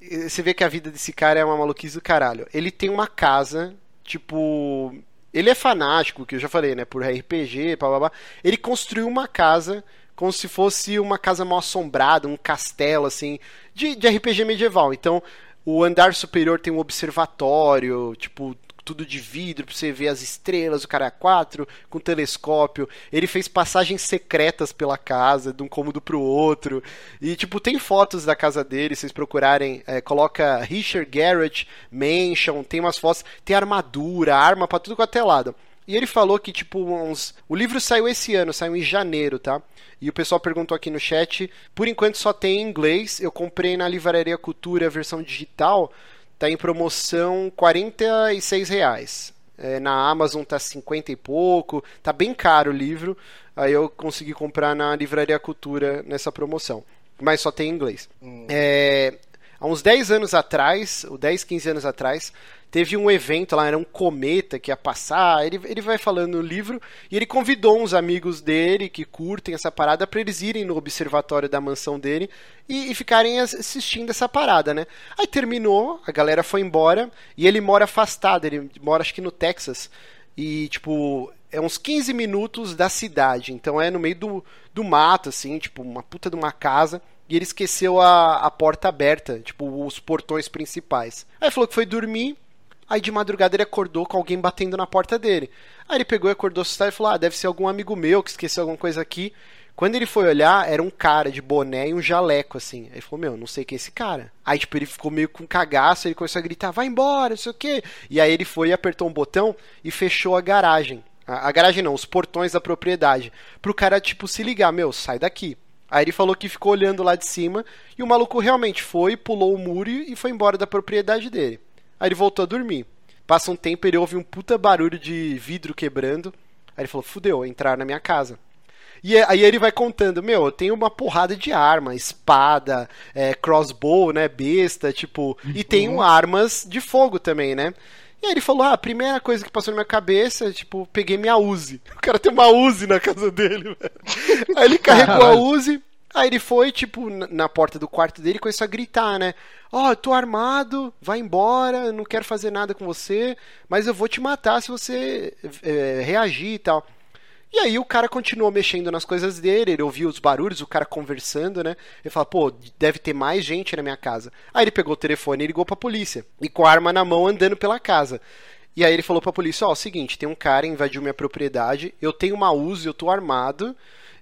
Você vê que a vida desse cara é uma maluquice do caralho. Ele tem uma casa, tipo. Ele é fanático, que eu já falei, né? Por RPG, blá blá blá. Ele construiu uma casa como se fosse uma casa mal assombrada, um castelo, assim, de, de RPG medieval. Então, o andar superior tem um observatório, tipo, tudo de vidro pra você ver as estrelas, o cara é quatro, com telescópio. Ele fez passagens secretas pela casa, de um cômodo pro outro. E, tipo, tem fotos da casa dele, se vocês procurarem, é, coloca Richard Garrett Mansion, tem umas fotos, tem armadura, arma pra tudo quanto é lado. E ele falou que, tipo, uns. O livro saiu esse ano, saiu em janeiro, tá? E o pessoal perguntou aqui no chat. Por enquanto só tem em inglês. Eu comprei na Livraria Cultura a versão digital. Tá em promoção 46 reais. É, na Amazon tá 50 e pouco. Tá bem caro o livro. Aí eu consegui comprar na Livraria Cultura nessa promoção. Mas só tem em inglês. É, há uns 10 anos atrás, ou 10, 15 anos atrás, teve um evento lá, era um cometa que ia passar. Ele, ele vai falando no livro e ele convidou uns amigos dele que curtem essa parada para eles irem no observatório da mansão dele e, e ficarem as- assistindo essa parada, né? Aí terminou, a galera foi embora e ele mora afastado, ele mora acho que no Texas. E, tipo, é uns 15 minutos da cidade. Então é no meio do, do mato, assim, tipo, uma puta de uma casa. E ele esqueceu a, a porta aberta, tipo, os portões principais. Aí falou que foi dormir. Aí de madrugada ele acordou com alguém batendo na porta dele. Aí ele pegou e acordou assustado e falou: Ah, deve ser algum amigo meu que esqueceu alguma coisa aqui. Quando ele foi olhar, era um cara de boné e um jaleco, assim. Aí ele falou, meu, não sei quem é esse cara. Aí, tipo, ele ficou meio com cagaço, ele começou a gritar, vai embora, não sei o quê. E aí ele foi e apertou um botão e fechou a garagem. A, a garagem não, os portões da propriedade. Pro cara, tipo, se ligar, meu, sai daqui. Aí ele falou que ficou olhando lá de cima e o maluco realmente foi, pulou o muro e foi embora da propriedade dele. Aí ele voltou a dormir. Passa um tempo, ele ouve um puta barulho de vidro quebrando. Aí ele falou, fudeu, entraram na minha casa. E é- aí ele vai contando, meu, eu tenho uma porrada de arma, espada, é, crossbow, né, besta, tipo, e tenho armas de fogo também, né? E aí ele falou, ah, a primeira coisa que passou na minha cabeça, tipo, peguei minha Uzi. O cara tem uma Uzi na casa dele, velho. Aí ele carregou a Caralho. Uzi, aí ele foi, tipo, na- porta do quarto dele e começou a gritar, né? Ó, eu tô armado, vai embora, eu não quero fazer nada com você, mas eu vou te matar se você é, reagir e tal. E aí o cara continuou mexendo nas coisas dele, ele ouvia os barulhos, o cara conversando, né? Ele fala, pô, deve ter mais gente na minha casa. Aí ele pegou o telefone e ligou pra polícia. E com a arma na mão andando pela casa. E aí ele falou pra polícia, ó, é o seguinte, tem um cara invadiu minha propriedade, eu tenho uma Uzi, eu tô armado,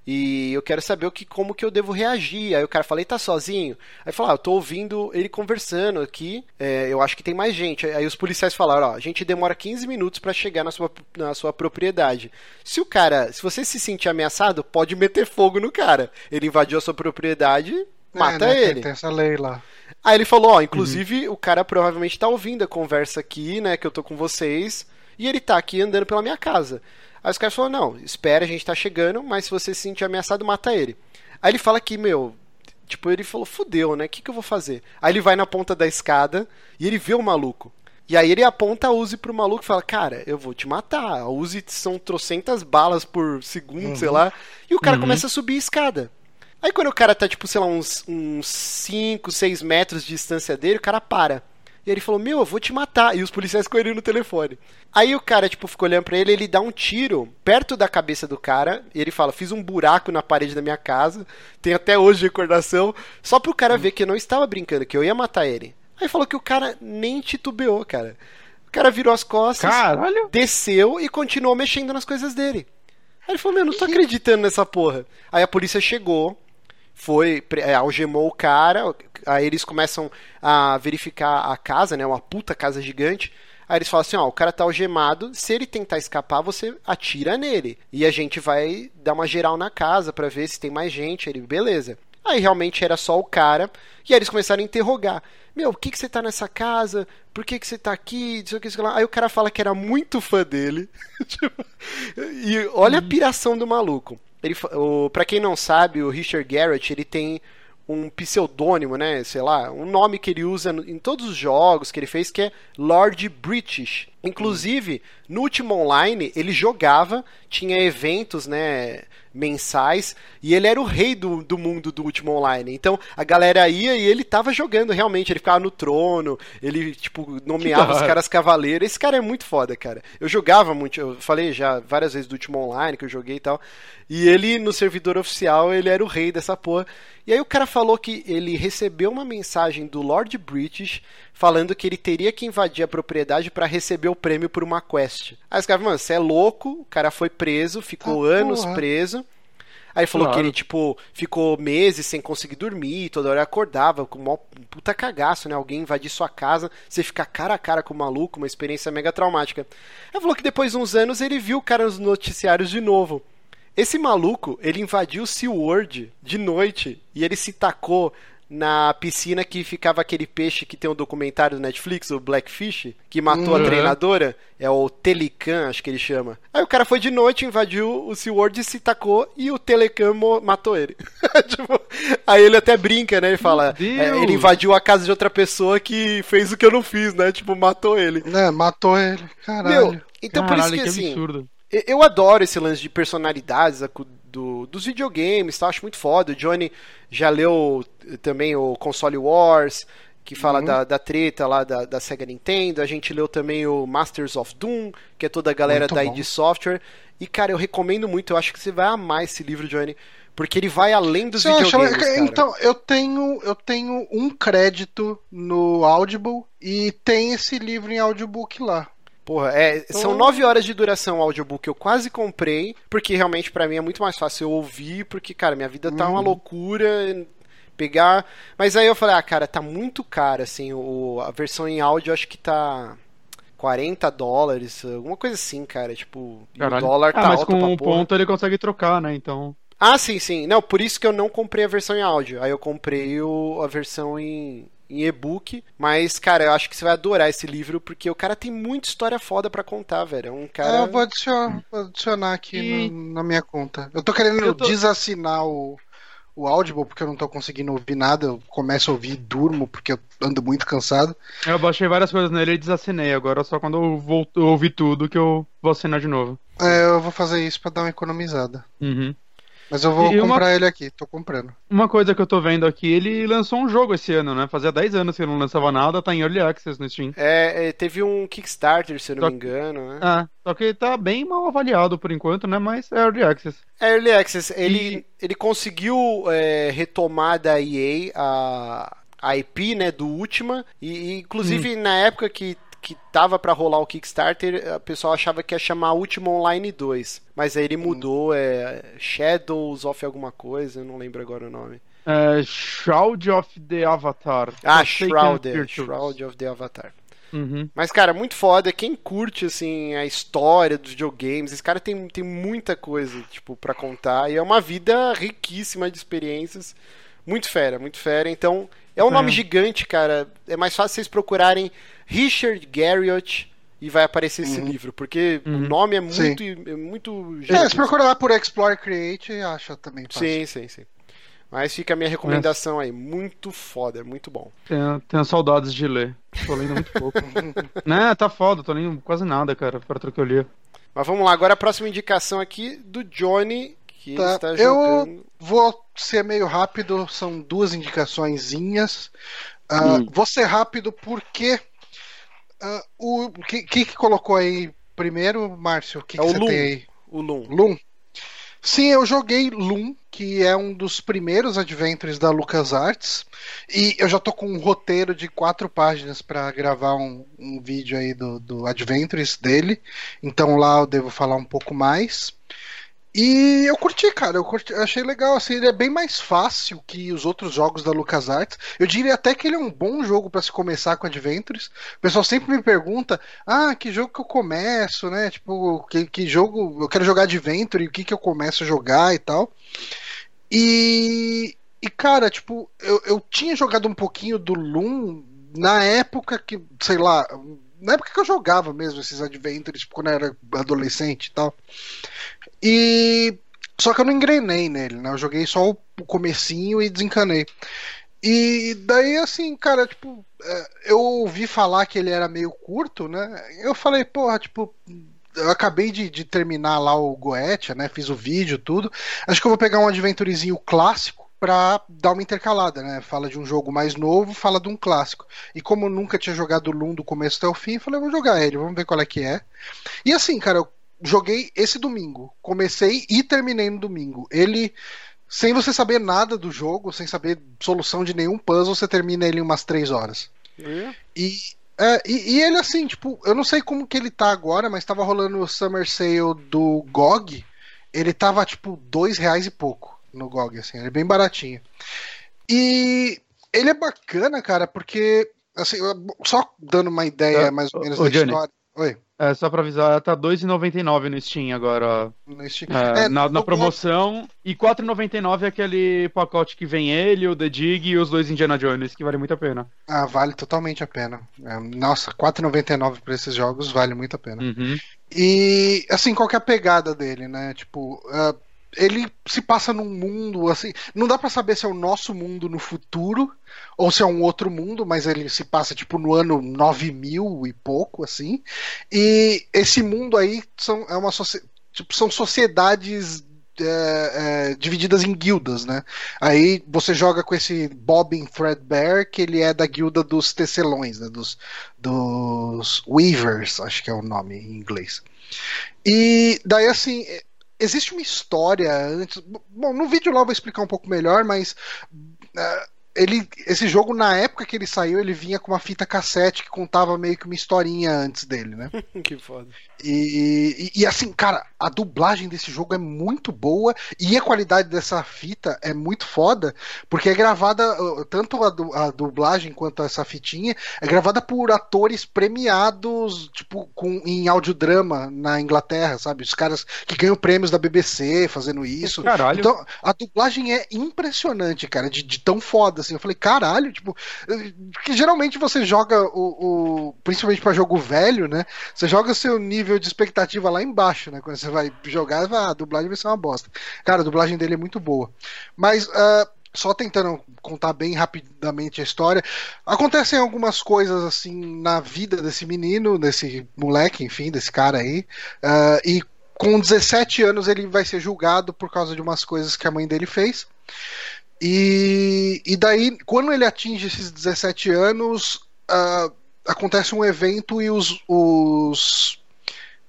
e eu quero saber o que, como que eu devo reagir. Aí o cara fala, ele tá sozinho? Aí fala, ah, eu tô ouvindo ele conversando aqui, é, eu acho que tem mais gente. Aí os policiais falaram, ó, a gente demora 15 minutos pra chegar na sua, na sua propriedade. Se o cara, se você se sentir ameaçado, pode meter fogo no cara. Ele invadiu a sua propriedade, mata É, né, ele. Tem essa lei lá. Aí ele falou, ó, inclusive o cara provavelmente tá ouvindo a conversa aqui, né, que eu tô com vocês, e ele tá aqui andando pela minha casa. Aí os caras falaram, não, espera, a gente tá chegando, mas se você se sentir ameaçado, mata ele. Aí ele fala que, meu, tipo, ele falou, fudeu, né, o que que eu vou fazer? Aí ele vai na ponta da escada e ele vê o maluco. E aí ele aponta a Uzi pro maluco e fala, cara, eu vou te matar. A Uzi são trocentas balas por segundo, uhum. sei lá. E o cara uhum. começa a subir a escada. Aí quando o cara tá, tipo, sei lá, uns 5, 6 metros de distância dele, o cara para. E ele falou, meu, eu vou te matar. E os policiais correram no telefone. Aí o cara, tipo, ficou olhando pra ele, ele dá um tiro perto da cabeça do cara, e ele fala, fiz um buraco na parede da minha casa, tem até hoje recordação, só pro cara ver que eu não estava brincando, que eu ia matar ele. Aí falou que o cara nem titubeou, cara. O cara virou as costas, Caralho. desceu e continuou mexendo nas coisas dele. Aí ele falou, meu, não tô acreditando nessa porra. Aí a polícia chegou, foi, é, algemou o cara, aí eles começam a verificar a casa, né, uma puta casa gigante. Aí eles falam assim, ó, o cara tá algemado, se ele tentar escapar, você atira nele. E a gente vai dar uma geral na casa para ver se tem mais gente. Ele, beleza. Aí realmente era só o cara. E aí eles começaram a interrogar. Meu, por que, que você tá nessa casa? Por que, que você tá aqui? Isso, isso, lá. Aí o cara fala que era muito fã dele. Tipo, e olha a piração do maluco. Ele, o, pra quem não sabe, o Richard Garrett, ele tem um pseudônimo, né? Sei lá, um nome que ele usa em todos os jogos que ele fez, que é Lord British. Inclusive, no último online, ele jogava, tinha eventos, né? Mensais e ele era o rei do, do mundo do último online. Então a galera ia e ele tava jogando realmente, ele ficava no trono, ele tipo nomeava os caras cavaleiros. Esse cara é muito foda, cara. Eu jogava muito, eu falei já várias vezes do último online que eu joguei e tal. E ele no servidor oficial, ele era o rei dessa porra. E aí o cara falou que ele recebeu uma mensagem do Lord British falando que ele teria que invadir a propriedade para receber o prêmio por uma quest. Aí os caras, mano, você é louco, o cara foi preso, ficou ah, anos porra. preso. Aí falou claro. que ele, tipo, ficou meses sem conseguir dormir, toda hora acordava com um puta cagaço, né? Alguém invadir sua casa, você ficar cara a cara com o maluco, uma experiência mega traumática. Aí falou que depois de uns anos ele viu o cara nos noticiários de novo. Esse maluco, ele invadiu o SeaWorld de noite e ele se tacou na piscina que ficava aquele peixe que tem um documentário do Netflix, o Blackfish, que matou uhum. a treinadora. É o Telecan, acho que ele chama. Aí o cara foi de noite, invadiu o SeaWorld, se tacou e o Telecan matou ele. tipo, aí ele até brinca, né? Ele fala, é, ele invadiu a casa de outra pessoa que fez o que eu não fiz, né? Tipo, matou ele. É, matou ele. Caralho. Meu, então Caralho, por isso que, que assim... Absurdo. Eu adoro esse lance de personalidades do, dos videogames, tá? acho muito foda. O Johnny já leu também o Console Wars, que fala uhum. da, da treta lá da, da Sega Nintendo. A gente leu também o Masters of Doom, que é toda a galera muito da id Software. E, cara, eu recomendo muito, eu acho que você vai amar esse livro, Johnny. Porque ele vai além dos videogames. Acha? Então, eu tenho, eu tenho um crédito no Audible e tem esse livro em audiobook lá. Porra, é, são nove horas de duração o audiobook. Eu quase comprei, porque realmente para mim é muito mais fácil eu ouvir, porque, cara, minha vida tá uma uhum. loucura. Pegar. Mas aí eu falei, ah, cara, tá muito caro, assim. O, a versão em áudio acho que tá. 40 dólares, alguma coisa assim, cara. Tipo, o dólar ah, tá mas com um ponto ele consegue trocar, né? Então. Ah, sim, sim. Não, por isso que eu não comprei a versão em áudio. Aí eu comprei o, a versão em, em e-book. Mas, cara, eu acho que você vai adorar esse livro, porque o cara tem muita história foda para contar, velho. É um cara. É, eu vou adicionar, vou adicionar aqui e... no, na minha conta. Eu tô querendo eu tô... desassinar o, o Audible, porque eu não tô conseguindo ouvir nada. Eu começo a ouvir e durmo, porque eu ando muito cansado. Eu baixei várias coisas nele e desassinei. Agora só quando eu, volto, eu ouvir tudo que eu vou assinar de novo. É, eu vou fazer isso para dar uma economizada. Uhum. Mas eu vou e comprar uma... ele aqui, tô comprando. Uma coisa que eu tô vendo aqui, ele lançou um jogo esse ano, né? Fazia 10 anos que ele não lançava nada, tá em Early Access no Steam. É, é teve um Kickstarter, se eu não só... me engano, né? Ah, só que tá bem mal avaliado por enquanto, né? Mas é Early Access. É Early Access. Ele, e... ele conseguiu é, retomar da EA a, a IP, né, do Ultima, e, e inclusive hum. na época que que tava para rolar o Kickstarter, o pessoal achava que ia chamar Ultima Online 2. Mas aí ele hum. mudou, é Shadows of alguma coisa, eu não lembro agora o nome. É, Shroud of the Avatar. Ah, Shroud, é, Shroud of the Avatar. Uhum. Mas, cara, muito foda. Quem curte, assim, a história dos videogames, esse cara tem, tem muita coisa, tipo, para contar. E é uma vida riquíssima de experiências. Muito fera, muito fera. Então, é um é. nome gigante, cara. É mais fácil vocês procurarem Richard Garriott e vai aparecer esse uhum. livro, porque uhum. o nome é muito, é muito É, se procurar lá por Explore Create, acha também. Fácil. Sim, sim, sim. Mas fica a minha recomendação aí. Muito foda, muito bom. Tenho, tenho saudades de ler. Tô lendo muito pouco. né, tá foda, tô lendo quase nada, cara, para que eu li. Mas vamos lá, agora a próxima indicação aqui do Johnny, que Tá, está eu- jogando. Vou ser meio rápido, são duas indicaçõezinhas. Ah, Hum. Vou ser rápido porque ah, o que, que que colocou aí primeiro, Márcio? O que, É que o você Loom. tem aí? O Loom. Loom. Sim, eu joguei Loom, que é um dos primeiros adventures da LucasArts. E eu já tô com um roteiro de quatro páginas para gravar um, um vídeo aí do, do Adventures dele. Então lá eu devo falar um pouco mais. E eu curti, cara, eu, curti, eu achei legal, assim, ele é bem mais fácil que os outros jogos da LucasArts. Eu diria até que ele é um bom jogo para se começar com Adventures. O pessoal sempre me pergunta: "Ah, que jogo que eu começo, né? Tipo, que, que jogo eu quero jogar Adventure, o que que eu começo a jogar e tal". E e cara, tipo, eu, eu tinha jogado um pouquinho do Loom na época que, sei lá, na época que eu jogava mesmo esses Adventures, quando eu era adolescente e tal. E só que eu não engrenei nele, né? Eu joguei só o o comecinho e desencanei. E daí, assim, cara, tipo, é, eu ouvi falar que ele era meio curto, né? Eu falei, porra, tipo, eu acabei de, de terminar lá o Goetia, né? Fiz o vídeo, tudo. Acho que eu vou pegar um adventurezinho clássico pra dar uma intercalada, né? Fala de um jogo mais novo, fala de um clássico. E como eu nunca tinha jogado Loom do começo até o fim, eu falei, vou jogar ele, vamos ver qual é que é. E assim, cara, eu joguei esse domingo. Comecei e terminei no domingo. Ele, sem você saber nada do jogo, sem saber solução de nenhum puzzle, você termina ele em umas três horas. É. E, é, e, e ele, assim, tipo, eu não sei como que ele tá agora, mas tava rolando o Summer Sale do GOG. Ele tava, tipo, dois reais e pouco no GOG, assim, ele é bem baratinho. E ele é bacana, cara, porque, assim, só dando uma ideia É, mais ou menos ô, da Johnny. história. Oi. É, só pra avisar, ela tá R$2,99 no Steam agora. No Steam. É, É, na, na promoção. E R$4,99 é aquele pacote que vem ele, o The Dig e os dois Indiana Jones, que vale muito a pena. Ah, vale totalmente a pena. É, nossa, R$4,99 pra esses jogos vale muito a pena. Uhum. E, assim, qual que é a pegada dele, né? Tipo, ah, ele se passa num mundo, assim, não dá pra saber se é o nosso mundo no futuro ou se é um outro mundo, mas ele se passa, tipo, no ano 9000 e pouco, assim. E esse mundo aí são, é uma tipo, são sociedades é, é, divididas em guildas, né? Aí você joga com esse Bobbin Threadbare, que ele é da guilda dos tecelões, né? Dos, dos Weavers, acho que é o nome em inglês. E daí, assim, existe uma história antes. Bom, no vídeo lá eu vou explicar um pouco melhor, mas. é, ele, esse jogo, na época que ele saiu, ele vinha com uma fita cassete que contava meio que uma historinha antes dele, né? que foda. E, e, e, assim, cara, a dublagem desse jogo é muito boa e a qualidade dessa fita é muito foda, porque é gravada, uh, tanto a, du- a dublagem quanto essa fitinha, é gravada por atores premiados, tipo, com, em audiodrama na Inglaterra, sabe? Os caras que ganham prêmios da BBC fazendo isso. Caralho. Então, a dublagem é impressionante, cara, de, de tão foda, assim. Eu falei, caralho, tipo, eh, que geralmente você joga o, o- principalmente pra jogo velho, né? Você joga seu nível de expectativa lá embaixo, né? Quando você vai jogar, vai, ah, a dublagem vai ser uma bosta. Cara, a dublagem dele é muito boa. Mas, ah, só tentando contar bem rapidamente a história, acontecem algumas coisas assim na vida desse menino, desse moleque, enfim, desse cara aí, ah, e com 17 anos ele vai ser julgado por causa de umas coisas que a mãe dele fez. E, e daí, quando ele atinge esses 17 anos, ah, acontece um evento e os, os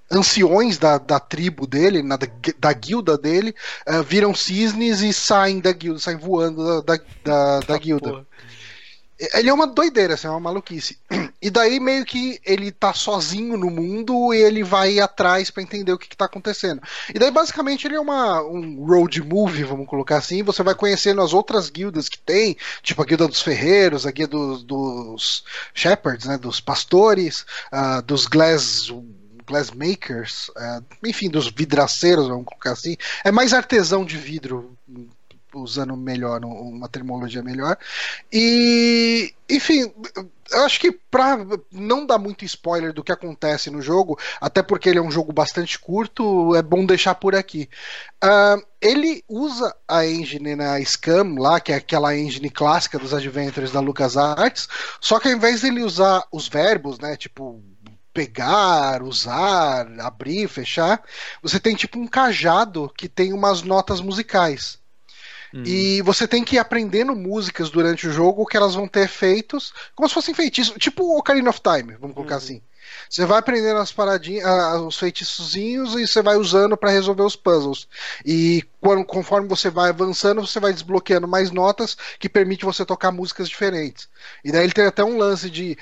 anciões da, da tribo dele, na- da, da guilda dele, ah, viram cisnes e saem da guilda, saem voando da, da, da, da guilda. Porra. Ele é uma doideira, assim, é uma maluquice. E daí meio que ele tá sozinho no mundo e ele vai atrás pra entender o que, que tá acontecendo. E daí basicamente ele é uma, um road movie, vamos colocar assim. Você vai conhecendo as outras guildas que tem, tipo a guilda dos ferreiros, a guilda dos, dos shepherds, né, dos pastores, ah, dos glass glassmakers, ah, enfim, dos vidraceiros, vamos colocar assim. É mais artesão de vidro usando melhor, uma terminologia melhor. E, enfim, eu acho que pra não dar muito spoiler do que acontece no jogo, até porque ele é um jogo bastante curto, é bom deixar por aqui. Uh, ele usa a engine na Scam lá, que é aquela engine clássica dos Adventures da LucasArts, só que ao invés dele usar os verbos, né, tipo pegar, usar, abrir, fechar, você tem tipo um cajado que tem umas notas musicais. E você tem que ir aprendendo músicas durante o jogo que elas vão ter efeitos, como se fossem feitiços, tipo o Ocarina of Time, vamos colocar uhum. assim. Você vai aprendendo as paradinhas, os feitiçozinhos e você vai usando para resolver os puzzles. E quando, conforme você vai avançando, você vai desbloqueando mais notas que permite você tocar músicas diferentes. E daí ele tem até um lance de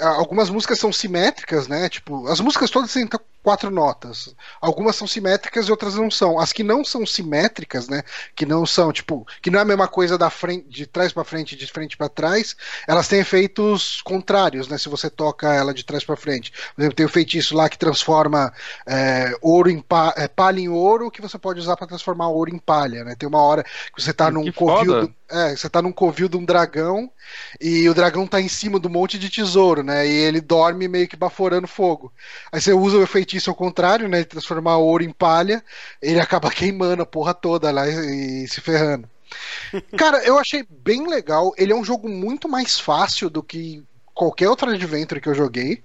algumas músicas são simétricas, né? Tipo, as músicas todas têm quatro notas. Algumas são simétricas e outras não são. As que não são simétricas, né? Que não são, tipo, que não é a mesma coisa da frente, de trás para frente, de frente para trás, elas têm efeitos contrários, né? Se você toca ela de trás para frente. Por exemplo, tem o feitiço lá que transforma é, ouro em pa, é, palha em ouro, que você pode usar para transformar ouro em palha, né? Tem uma hora que você tá num covil, do, é, você tá num covil de um dragão e o dragão tá em cima do monte de tesouro, né? E ele dorme meio que baforando fogo. Aí você usa o feitiço feitiço ao contrário, né? De transformar ouro em palha, ele acaba queimando a porra toda lá e, e se ferrando. Cara, eu achei bem legal. Ele é um jogo muito mais fácil do que qualquer outro adventure que eu joguei.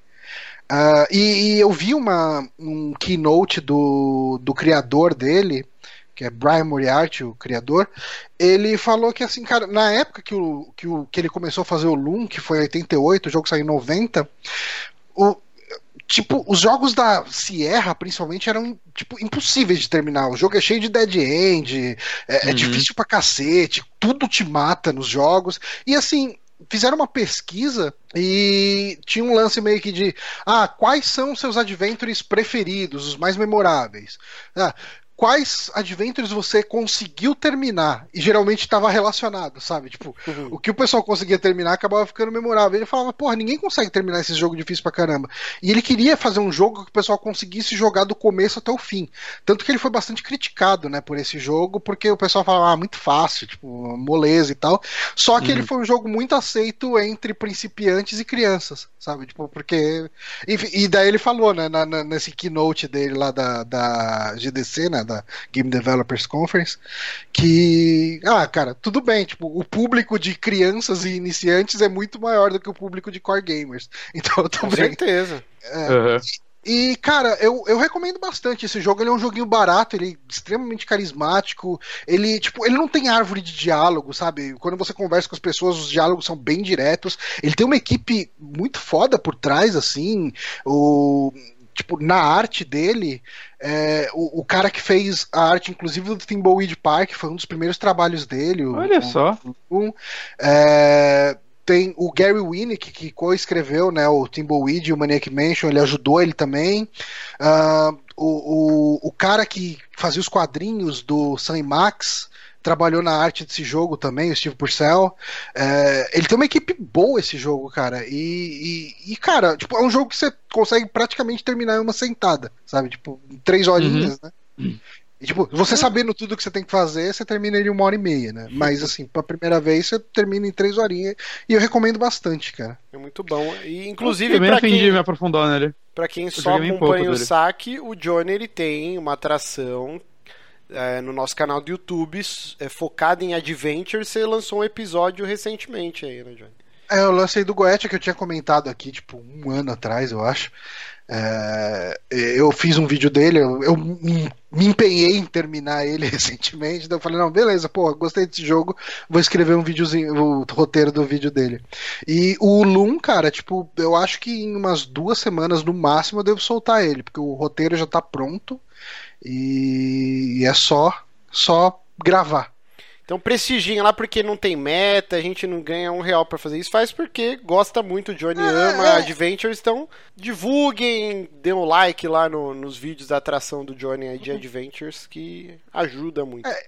Uh, e, e, eu vi uma, um keynote do, do criador dele, que é Brian Moriarty, o criador. Ele falou que, assim, cara, na época que, o, que, o, que ele começou a fazer o Loom, que foi em 88, o jogo saiu em 90, o, tipo, os jogos da Sierra, principalmente, eram, tipo, impossíveis de terminar. O jogo é cheio de dead end, é, é uhum. é difícil pra cacete, tudo te mata nos jogos. E assim, fizeram uma pesquisa e tinha um lance meio que de ah, quais são seus adventures preferidos, os mais memoráveis. Ah, quais adventures você conseguiu terminar. E geralmente estava relacionado, sabe? Tipo, uhum. o que o pessoal conseguia terminar acabava ficando memorável. Ele falava, porra, ninguém consegue terminar esse jogo difícil pra caramba. E ele queria fazer um jogo que o pessoal conseguisse jogar do começo até o fim. Tanto que ele foi bastante criticado, né, por esse jogo, porque o pessoal falava, ah, muito fácil, tipo, moleza e tal. Só que uhum. ele foi um jogo muito aceito entre principiantes e crianças, sabe? Tipo, porque. Enfim, e daí ele falou, né, na, na, nesse keynote dele lá da, da GDC, né? Da Game Developers Conference, que, ah, cara, tudo bem, tipo, o público de crianças e iniciantes é muito maior do que o público de core gamers. Então, Com certeza. É, uhum. E, cara, eu, eu recomendo bastante esse jogo. Ele é um joguinho barato, ele é extremamente carismático. Ele, tipo, ele não tem árvore de diálogo, sabe? Quando você conversa com as pessoas, os diálogos são bem diretos. Ele tem uma equipe muito foda por trás, assim. O tipo, na arte dele, é, o, o, cara que fez a arte, inclusive, do Thimbleweed Park, foi um dos primeiros trabalhos dele. Olha o, só. Um, é, tem o Gary Winnick, que co-escreveu né, o Thimbleweed e o Maniac Mansion, ele ajudou ele também. Uh, o, o, o cara que fazia os quadrinhos do Sam Max, trabalhou na arte desse jogo também, o Steve Purcell. É, ele tem uma equipe boa esse jogo, cara. E, e, e, cara, tipo, é um jogo que você consegue praticamente terminar em uma sentada, sabe? Tipo, três horinhas, uhum. né? E, tipo, você sabendo tudo que você tem que fazer, você termina ele em uma hora e meia, né? Mas, assim, pra primeira vez, você termina em três horinhas. E eu recomendo bastante, cara. É muito bom. E, inclusive, eu pra quem... me aprofundar nele. Pra quem só acompanha o saque, o Johnny, ele tem uma atração é, no nosso canal do YouTube é, focado em Adventure. Você lançou um episódio recentemente aí, né, Johnny? É, eu lancei do Goethe que eu tinha comentado aqui, tipo, um ano atrás, eu acho. É, eu fiz um vídeo dele, eu, eu, me empenhei em terminar ele recentemente, então eu falei, não, beleza, pô, gostei desse jogo, vou escrever um videozinho, o roteiro do vídeo dele. E o Loom, cara, tipo, eu acho que em umas duas semanas no máximo eu devo soltar ele, porque o roteiro já tá pronto e, é só só gravar. Então prestigiem lá porque não tem meta, a gente não ganha um real para fazer isso. Faz porque gosta muito, o Johnny é, ama é. Adventures, então divulguem, dê um like lá no, nos vídeos da atração do Johnny aí de Adventures que ajuda muito. É,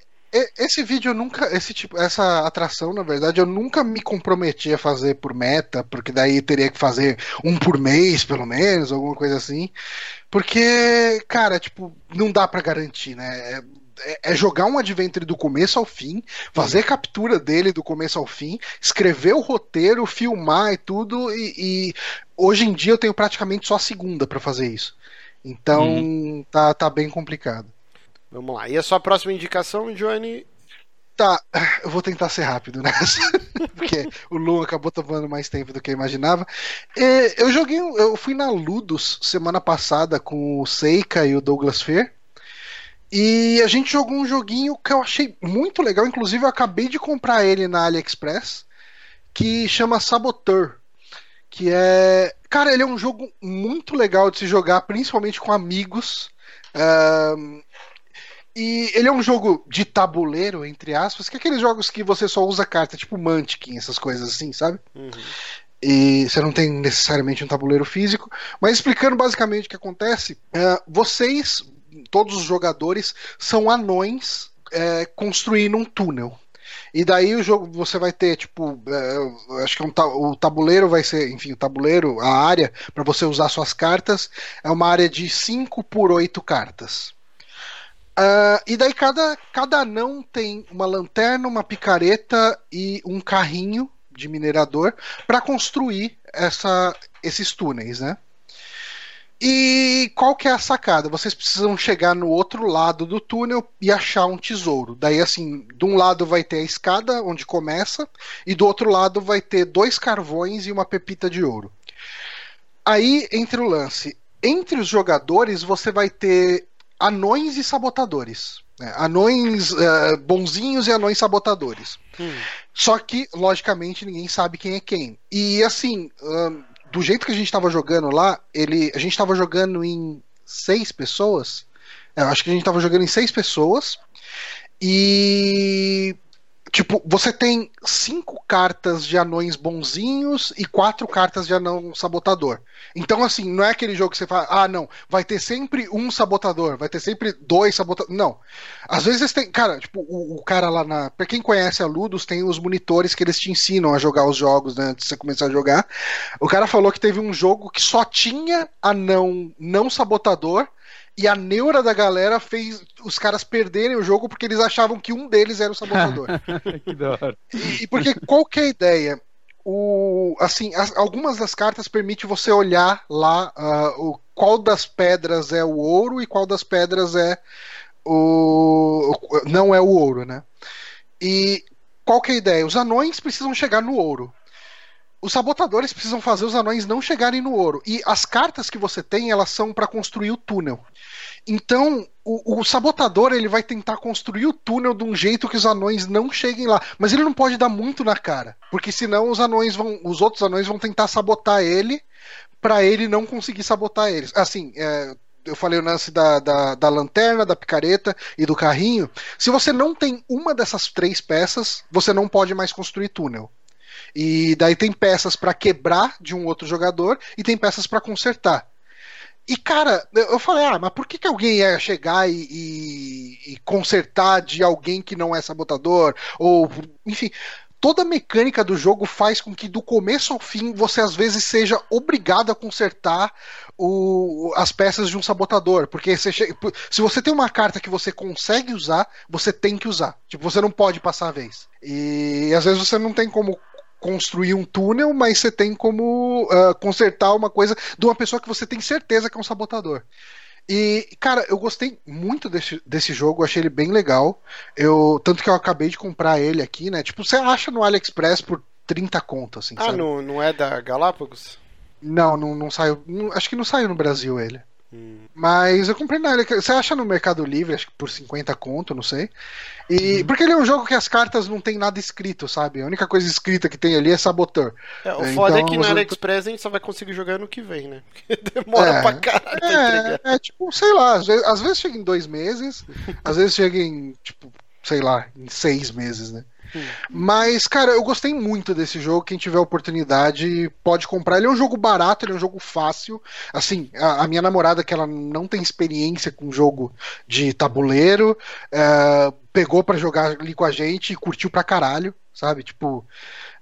esse vídeo eu nunca, esse tipo, essa atração, na verdade, eu nunca me comprometi a fazer por meta, porque daí teria que fazer um por mês, pelo menos, alguma coisa assim. Porque, cara, tipo, não dá para garantir, né? É, é, jogar um adventure do começo ao fim, fazer captura dele do começo ao fim, escrever o roteiro, filmar e tudo, e, e hoje em dia eu tenho praticamente só a segunda para fazer isso. Então uhum. tá, tá bem complicado. Vamos lá. E a sua próxima indicação, Johnny? Tá, eu vou tentar ser rápido nessa, porque o Lu acabou tomando mais tempo do que eu imaginava. Eu joguei, eu fui na Ludus semana passada com o Seika e o Douglas Fair. E a gente jogou um joguinho que eu achei muito legal, inclusive eu acabei de comprar ele na AliExpress, que chama Saboteur. Que é. Cara, ele é um jogo muito legal de se jogar, principalmente com amigos. E ele é um jogo de tabuleiro, entre aspas, que é aqueles jogos que você só usa carta, tipo Mantiquin, essas coisas assim, sabe? Uhum. E você não tem necessariamente um tabuleiro físico. Mas explicando basicamente o que acontece, uh, vocês, todos os jogadores, são anões uh, construindo um túnel. E daí o jogo você vai ter, tipo, uh, acho que um ta o tabuleiro vai ser, enfim, o tabuleiro, a área para você usar suas cartas, é uma área de 5 por 8 cartas. Uh, e daí cada, cada anão tem uma lanterna, uma picareta e um carrinho de minerador para construir essa, esses túneis, né? E qual que é a sacada? Vocês precisam chegar no outro lado do túnel e achar um tesouro. Daí, assim, de um lado vai ter a escada onde começa, e do outro lado vai ter dois carvões e uma pepita de ouro. Aí entre o lance. Entre os jogadores, você vai ter anões e sabotadores. Né? Anões uh, bonzinhos e anões sabotadores. Hum. Só que, logicamente, ninguém sabe quem é quem. E assim, uh, do jeito que a gente estava jogando lá, ele, a gente estava jogando em seis pessoas. Eu acho que a gente estava jogando em seis pessoas. E Tipo, você tem cinco cartas de anões bonzinhos e quatro cartas de anão sabotador. Então, assim, não é aquele jogo que você fala, ah, não, vai ter sempre um sabotador, vai ter sempre dois sabotadores. Não. Às vezes tem. Cara, tipo, o, o, cara lá na. Pra quem conhece a Ludus, tem os monitores que eles te ensinam a jogar os jogos, né? Antes de você começar a jogar. O cara falou que teve um jogo que só tinha anão não sabotador e a neura da galera fez os caras perderem o jogo porque eles achavam que um deles era o sabotador. que da hora. E, porque qual que é a ideia? O, assim, as, algumas das cartas permitem você olhar lá uh, o, qual das pedras é o ouro e qual das pedras é o. não é o ouro, né? E qual que é a ideia? Os anões precisam chegar no ouro os sabotadores precisam fazer os anões não chegarem no ouro. E as cartas que você tem, elas são para construir o túnel. Então, o, o, sabotador ele vai tentar construir o túnel de um jeito que os anões não cheguem lá. Mas ele não pode dar muito na cara. Porque senão os anões vão. Os outros anões vão tentar sabotar ele para ele não conseguir sabotar eles. Assim, é, eu falei o lance da, da, da, lanterna, da picareta e do carrinho. Se você não tem uma dessas três peças, você não pode mais construir túnel. E daí tem peças para quebrar de um outro jogador e tem peças para consertar. E, cara, eu falei, ah, mas por que, que alguém ia chegar e, e, e, consertar de alguém que não é sabotador? Ou, enfim, toda a mecânica do jogo faz com que do começo ao fim você às vezes seja obrigado a consertar o, as peças de um sabotador. Porque você se você tem uma carta que você consegue usar, você tem que usar. Tipo, você não pode passar a vez. E às vezes você não tem como construir um túnel, mas você tem como uh, consertar uma coisa de uma pessoa que você tem certeza que é um sabotador. E, cara, eu gostei muito desse, desse jogo, achei ele bem legal. Eu, tanto que eu acabei de comprar ele aqui, né? Tipo, você acha no AliExpress por 30 contas, assim. Ah, não, não é da Galápagos? Não, não, não saiu. Não, acho que não saiu no Brasil ele. Mas eu comprei na Você acha no Mercado Livre, acho que por 50 conto, não sei. E, hum. Porque ele é um jogo que as cartas não tem nada escrito, sabe? A única coisa escrita que tem ali é saboteur. É, o foda é que então, na AliExpress a gente só vai conseguir jogar no que vem, né? demora é, pra caralho. É, é, tipo, sei lá, às vezes, às vezes chega em dois meses, às vezes chega em, tipo, sei lá, em seis meses, né? Mas, cara, eu gostei muito desse jogo. Quem tiver oportunidade pode comprar. Ele é um jogo barato, ele é um jogo fácil. Assim, a, a minha namorada, que ela não tem experiência com jogo de tabuleiro, é, pegou para jogar ali com a gente e curtiu pra caralho, sabe? Tipo.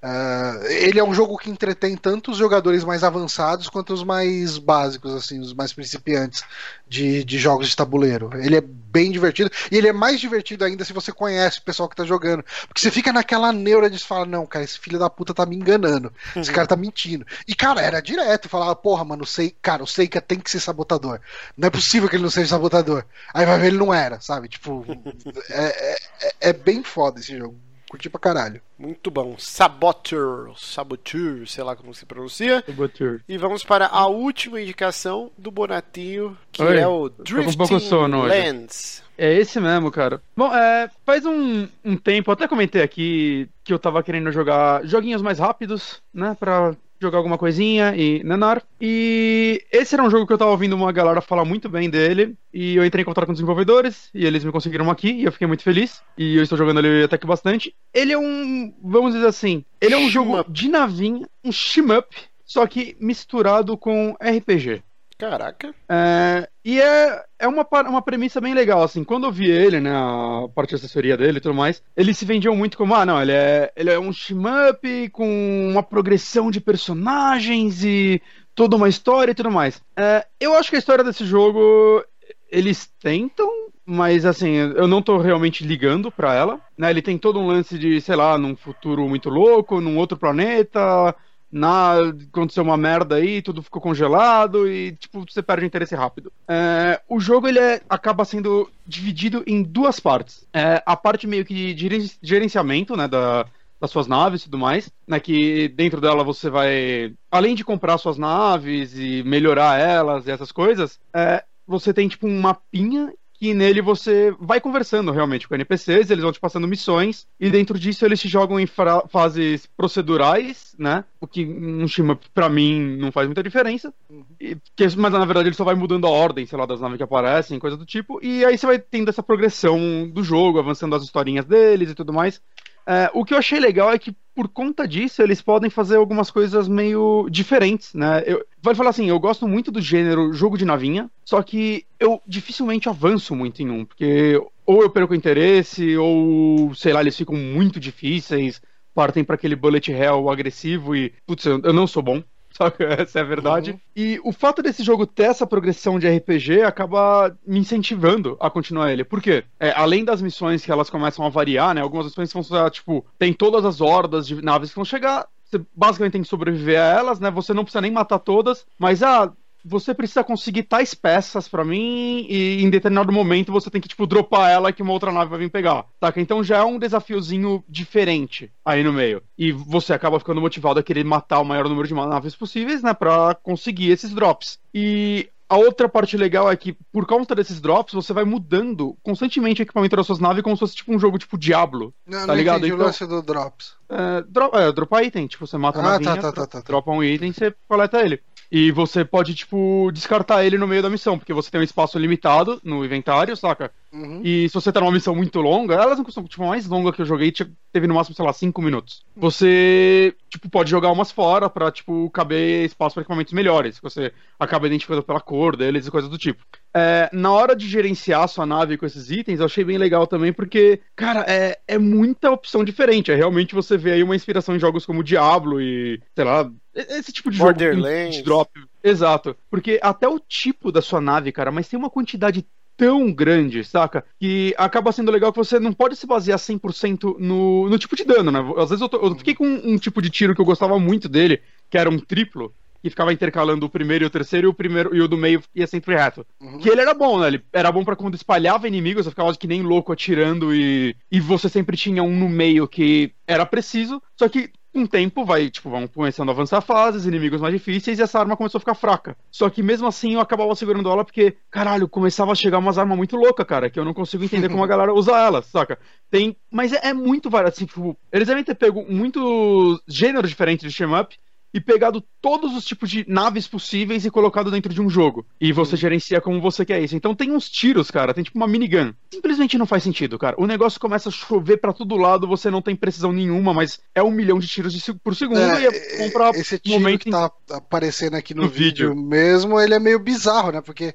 Uh, ele é um jogo que entretém tanto os jogadores mais avançados quanto os mais básicos, assim, os mais principiantes de, de jogos de tabuleiro. Ele é bem divertido e ele é mais divertido ainda se você conhece o pessoal que tá jogando. Porque você fica naquela neura de falar: não, cara, esse filho da puta tá me enganando, esse cara tá mentindo. E, cara, era direto, falava: porra, mano, sei, cara, o Seika tem que ser sabotador. Não é possível que ele não seja sabotador. Aí vai ver, ele não era, sabe? Tipo, é, é, é bem foda esse jogo. Curti pra caralho. Muito bom. Saboteur, Saboteur, sei lá como se pronuncia. Saboteur. E vamos para a última indicação do Bonatinho, que Oi, é o Drifting um sono Lands. É esse mesmo, cara. Bom, é, faz um, um tempo, até comentei aqui que eu tava querendo jogar joguinhos mais rápidos, né, pra jogar alguma coisinha e nanar. E esse era um jogo que eu tava ouvindo uma galera falar muito bem dele. E eu entrei em contato com os desenvolvedores e eles me conseguiram aqui e eu fiquei muito feliz. E eu estou jogando ele até que bastante. Ele é um, vamos dizer assim, ele é um jogo de navinha, um shmup, só que misturado com RPG. Caraca. É, e é, é uma, uma premissa bem legal, assim. Quando eu vi ele, né, a parte de assessoria dele e tudo mais, eles se vendiam muito como, ah, não, ele é, ele é um shmup com uma progressão de personagens e toda uma história e tudo mais. É, eu acho que a história desse jogo, eles tentam, mas assim, eu não tô realmente ligando pra ela, né? Ele tem todo um lance de, sei lá, num futuro muito louco, num outro planeta na, aconteceu uma merda aí, tudo ficou congelado e, tipo, você perde o interesse rápido. É, o jogo, ele é, acaba sendo dividido em duas partes. É, a parte meio que de gerenciamento, né, da, das suas naves e tudo mais, né, que dentro dela você vai, além de comprar suas naves e melhorar elas e essas coisas, é, você tem, tipo, um mapinha que nele você vai conversando realmente com NPCs, eles vão te passando missões, e dentro disso eles te jogam em fases procedurais, né? O que um Shima, pra mim, não faz muita diferença. Uhum. E, que, mas na verdade ele só vai mudando a ordem, sei lá, das naves que aparecem, coisa do tipo. E aí você vai tendo essa progressão do jogo, avançando as historinhas deles e tudo mais. É, o que eu achei legal é que, por conta disso, eles podem fazer algumas coisas meio diferentes, né? Eu, vale falar assim, eu gosto muito do gênero jogo de navinha, só que eu dificilmente avanço muito em um, porque ou eu perco interesse, ou, sei lá, eles ficam muito difíceis, partem para aquele bullet hell agressivo e, putz, eu, eu não sou bom saca? Essa é a verdade. Uhum. E o fato desse jogo ter essa progressão de RPG acaba me incentivando a continuar ele. Por quê? É, além das missões que elas começam a variar, né? Algumas missões vão, tipo, tem todas as hordas de naves que vão chegar, você basicamente tem que sobreviver a elas, né? Você não precisa nem matar todas, mas ah, você precisa conseguir tais peças para mim e em determinado momento você tem que, tipo, dropar ela que uma outra nave vai vir pegar, saca? Então já é um desafiozinho diferente aí no meio. E você acaba ficando motivado a querer matar o maior número de naves possíveis, né, pra conseguir esses drops. E a outra parte legal é que, por conta desses drops, você vai mudando constantemente o equipamento das suas naves como se fosse tipo um jogo tipo Diablo. Não, tá não ligado? entendi então, o lance do drops. É, dro é, dropa item, tipo, você mata a ah, navinha, tá, tá, tá, tá, dropa um item e você coleta ele. E você pode, tipo, descartar ele no meio da missão, porque você tem um espaço limitado no inventário, saca? Uhum. E se você tá numa missão muito longa, elas não costumam, tipo, a mais longa que eu joguei teve no máximo, sei lá, 5 minutos. Você, tipo, pode jogar umas fora pra, tipo, caber espaço para equipamentos melhores. Você acaba identificando pela cor deles e coisas do tipo. É, na hora de gerenciar a sua nave com esses itens, eu achei bem legal também, porque, cara, é, é muita opção diferente. É realmente você vê aí uma inspiração em jogos como Diablo e, sei lá, esse tipo de jogo de drop. Exato. Porque até o tipo da sua nave, cara, mas tem uma quantidade tão grande, saca? Que acaba sendo legal que você não pode se basear 100% no, no tipo de dano, né? Às vezes eu, tô, eu fiquei com um tipo de tiro que eu gostava muito dele, que era um triplo, que ficava intercalando o primeiro e o terceiro, e o primeiro e o do meio ia sempre reto. Uhum. Que ele era bom, né? Ele era bom para quando espalhava inimigos, você ficava que nem louco atirando e, e você sempre tinha um no meio que era preciso, só que com o tempo vai, tipo, vão começando a avançar fases, inimigos mais difíceis, e essa arma começou a ficar fraca. Só que mesmo assim eu acabava segurando ela porque, caralho, começava a chegar umas armas muito loucas, cara, que eu não consigo entender como a galera usa elas, saca? Tem. Mas é, é muito variado, assim, tipo, eles devem ter pego muitos gêneros diferentes de shmup up e pegado todos os tipos de naves possíveis e colocado dentro de um jogo. E você uhum. gerencia como você quer isso. Então tem uns tiros, cara, tem tipo uma minigun. Simplesmente não faz sentido, cara. O negócio começa a chover para todo lado, você não tem precisão nenhuma, mas é um milhão de tiros de, por segundo é, e é bom pra esse tiro momento que tá aparecendo aqui no, no vídeo, vídeo mesmo, ele é meio bizarro, né? Porque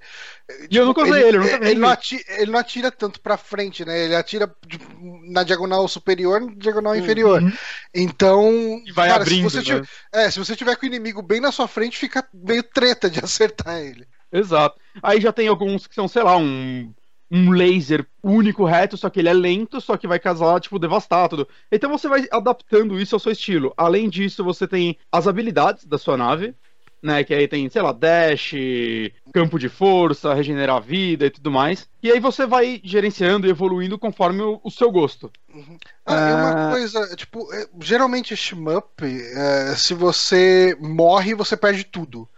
E eu nunca usei ele, eu nunca ele, não ele. atira, ele não atira tanto pra frente, né? Ele atira na diagonal superior na diagonal inferior. Uhum. Então, E vai cara, abrindo, se você né? é, se você tiver com o inimigo bem na sua frente, fica meio treta de acertar ele. Exato. Aí já tem alguns que são, sei lá, um, um laser único reto, só que ele é lento, só que vai casar, tipo, devastar tudo. Então você vai adaptando isso ao seu estilo. Além disso, você tem as habilidades da sua nave, né? Que aí tem, sei lá, dash, campo de força, regenerar vida e tudo mais. E aí você vai gerenciando e evoluindo conforme o, o seu gosto. Ah, e uma Ah. coisa, tipo, é, geralmente shmup, é, se você morre, você perde tudo.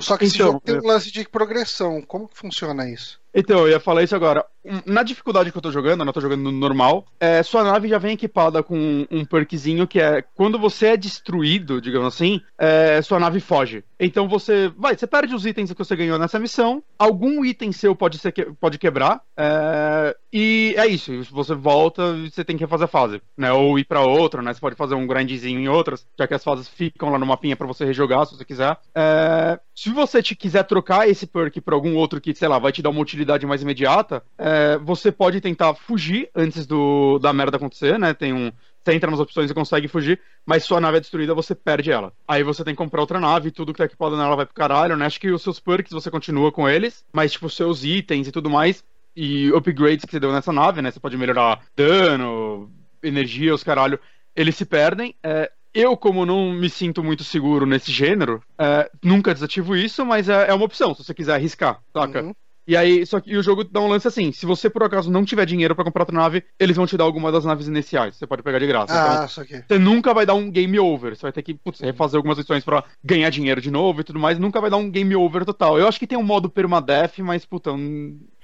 Só que esse Então, jogo tem é. um lance de progressão. Como que funciona isso? Então, eu ia falar isso agora. Um, Na dificuldade que eu tô jogando, eu não tô jogando no normal, é, sua nave já vem equipada com um perkzinho que é quando você é destruído, digamos assim, é, sua nave foge. Então você vai, você perde os itens que você ganhou nessa missão, algum item seu pode, ser que- pode quebrar, é, e é isso. Você volta e você tem que refazer a fase, né? Ou ir pra outra, né? Você pode fazer um grindzinho em outras, já que as fases ficam lá no mapinha pra você rejogar, se você quiser. É, se você te quiser trocar esse perk pra algum outro que, sei lá, vai te dar uma utilidade mais imediata, é, você pode tentar fugir antes do, da merda acontecer, né? Tem um. Você entra nas opções e consegue fugir, mas sua nave é destruída, você perde ela. Aí você tem que comprar outra nave, tudo que tá equipado nela vai pro caralho, né? Acho que os seus perks você continua com eles, mas, tipo, seus itens e tudo mais, e upgrades que você deu nessa nave, né? Você pode melhorar dano, energia, os caralho, eles se perdem. É, eu, como não me sinto muito seguro nesse gênero, é, nunca desativo isso, mas é, é uma opção, se você quiser arriscar, saca? Uhum. E aí, só que e o jogo dá um lance assim: se você por acaso não tiver dinheiro pra comprar outra nave, eles vão te dar alguma das naves iniciais. Você pode pegar de graça. Então, Ah, isso aqui. você nunca vai dar um game over. Você vai ter que putz, refazer algumas missões pra ganhar dinheiro de novo e tudo mais. Nunca vai dar um game over total. Eu acho que tem um modo permadeath, mas puta, eu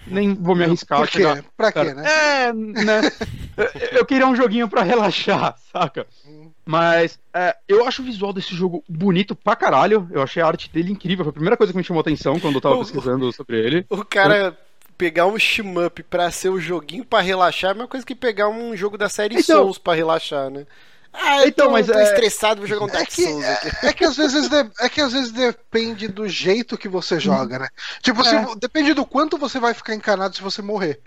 nem vou me arriscar. Por a chegar- quê? Pra quê, né? É, né? Eu- queria um joguinho pra relaxar, saca? Mas é, eu acho o visual desse jogo bonito pra caralho. Eu achei a arte dele incrível. Foi a primeira coisa que me chamou atenção quando eu tava O- pesquisando sobre ele. O cara pegar um shmup pra ser um joguinho pra relaxar é a mesma coisa que pegar um jogo da série Então- Souls pra relaxar, né? Ah, eu Então, tô, mas tô é- estressado, vou jogar um É Dark que, Souls aqui. é, é que às vezes de- é que às vezes depende do jeito que você joga, né? Tipo, se- É. depende do quanto você vai ficar encanado se você morrer.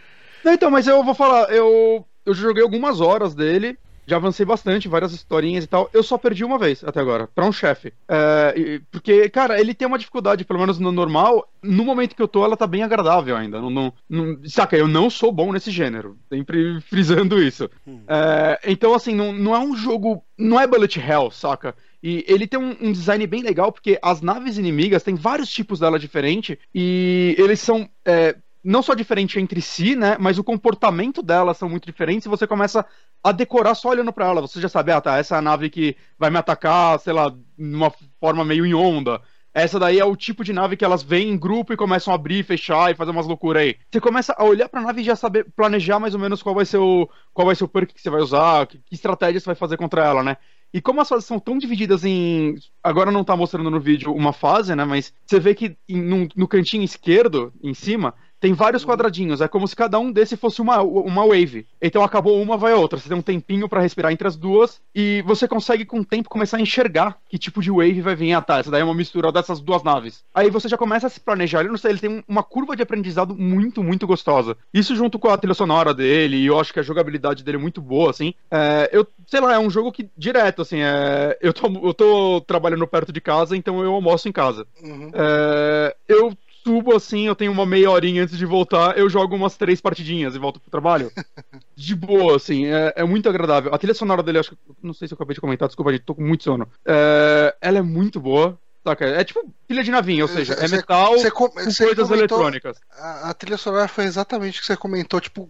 Não, então, mas eu vou falar, eu, eu joguei algumas horas dele, já avancei bastante, várias historinhas e tal. Eu só perdi uma vez até agora, pra um chefe. É, porque, cara, ele tem uma dificuldade, pelo menos no normal. No momento que eu tô, ela tá bem agradável ainda. Não, não- não- saca, eu não sou bom nesse gênero. Sempre frisando isso. É, então, assim, não, não é um jogo. Não é Bullet Hell, saca? E ele tem um, um design bem legal, porque as naves inimigas tem vários tipos dela diferente e eles são. é, não só diferente entre si, né? Mas o comportamento delas são muito diferentes e você começa a decorar só olhando pra ela. Você já sabe, ah, tá, essa é a nave que vai me atacar, sei lá, numa forma meio em onda. Essa daí é o tipo de nave que elas vêm em grupo e começam a abrir, fechar e fazer umas loucuras aí. Você começa a olhar pra nave e já saber planejar mais ou menos qual vai ser o qual vai ser o perk que você vai usar, que, que estratégia você vai fazer contra ela, né? E como as fases são tão divididas em. Agora não tá mostrando no vídeo uma fase, né? Mas você vê que em- no cantinho esquerdo, em cima, tem vários quadradinhos. É como se cada um desse fosse uma, uma wave. Então acabou uma, vai a outra. Você tem um tempinho pra respirar entre as duas. E você consegue, com o tempo, começar a enxergar que tipo de wave vai vir. Ah, tá. Essa daí é uma mistura dessas duas naves. Aí você já começa a se planejar. Ele, não sei, ele tem um- uma curva de aprendizado muito, muito gostosa. Isso junto com a trilha sonora dele. E eu acho que a jogabilidade dele é muito boa, assim. É, eu, sei lá, é um jogo que, direto, assim, é, eu, tô, eu tô trabalhando perto de casa, então eu almoço em casa. Uhum. É, eu subo assim, eu tenho uma meia horinha antes de voltar, eu jogo umas três partidinhas e volto pro trabalho. De boa, assim, é, é muito agradável. A trilha sonora dele, acho que. Não sei se eu acabei de comentar, desculpa, gente, tô com muito sono. É, ela é muito boa. Saca? É tipo trilha de navinha, ou seja, é Você- metal Você com- você coisas comentou- eletrônicas. A, a trilha sonora foi exatamente o que você comentou, tipo,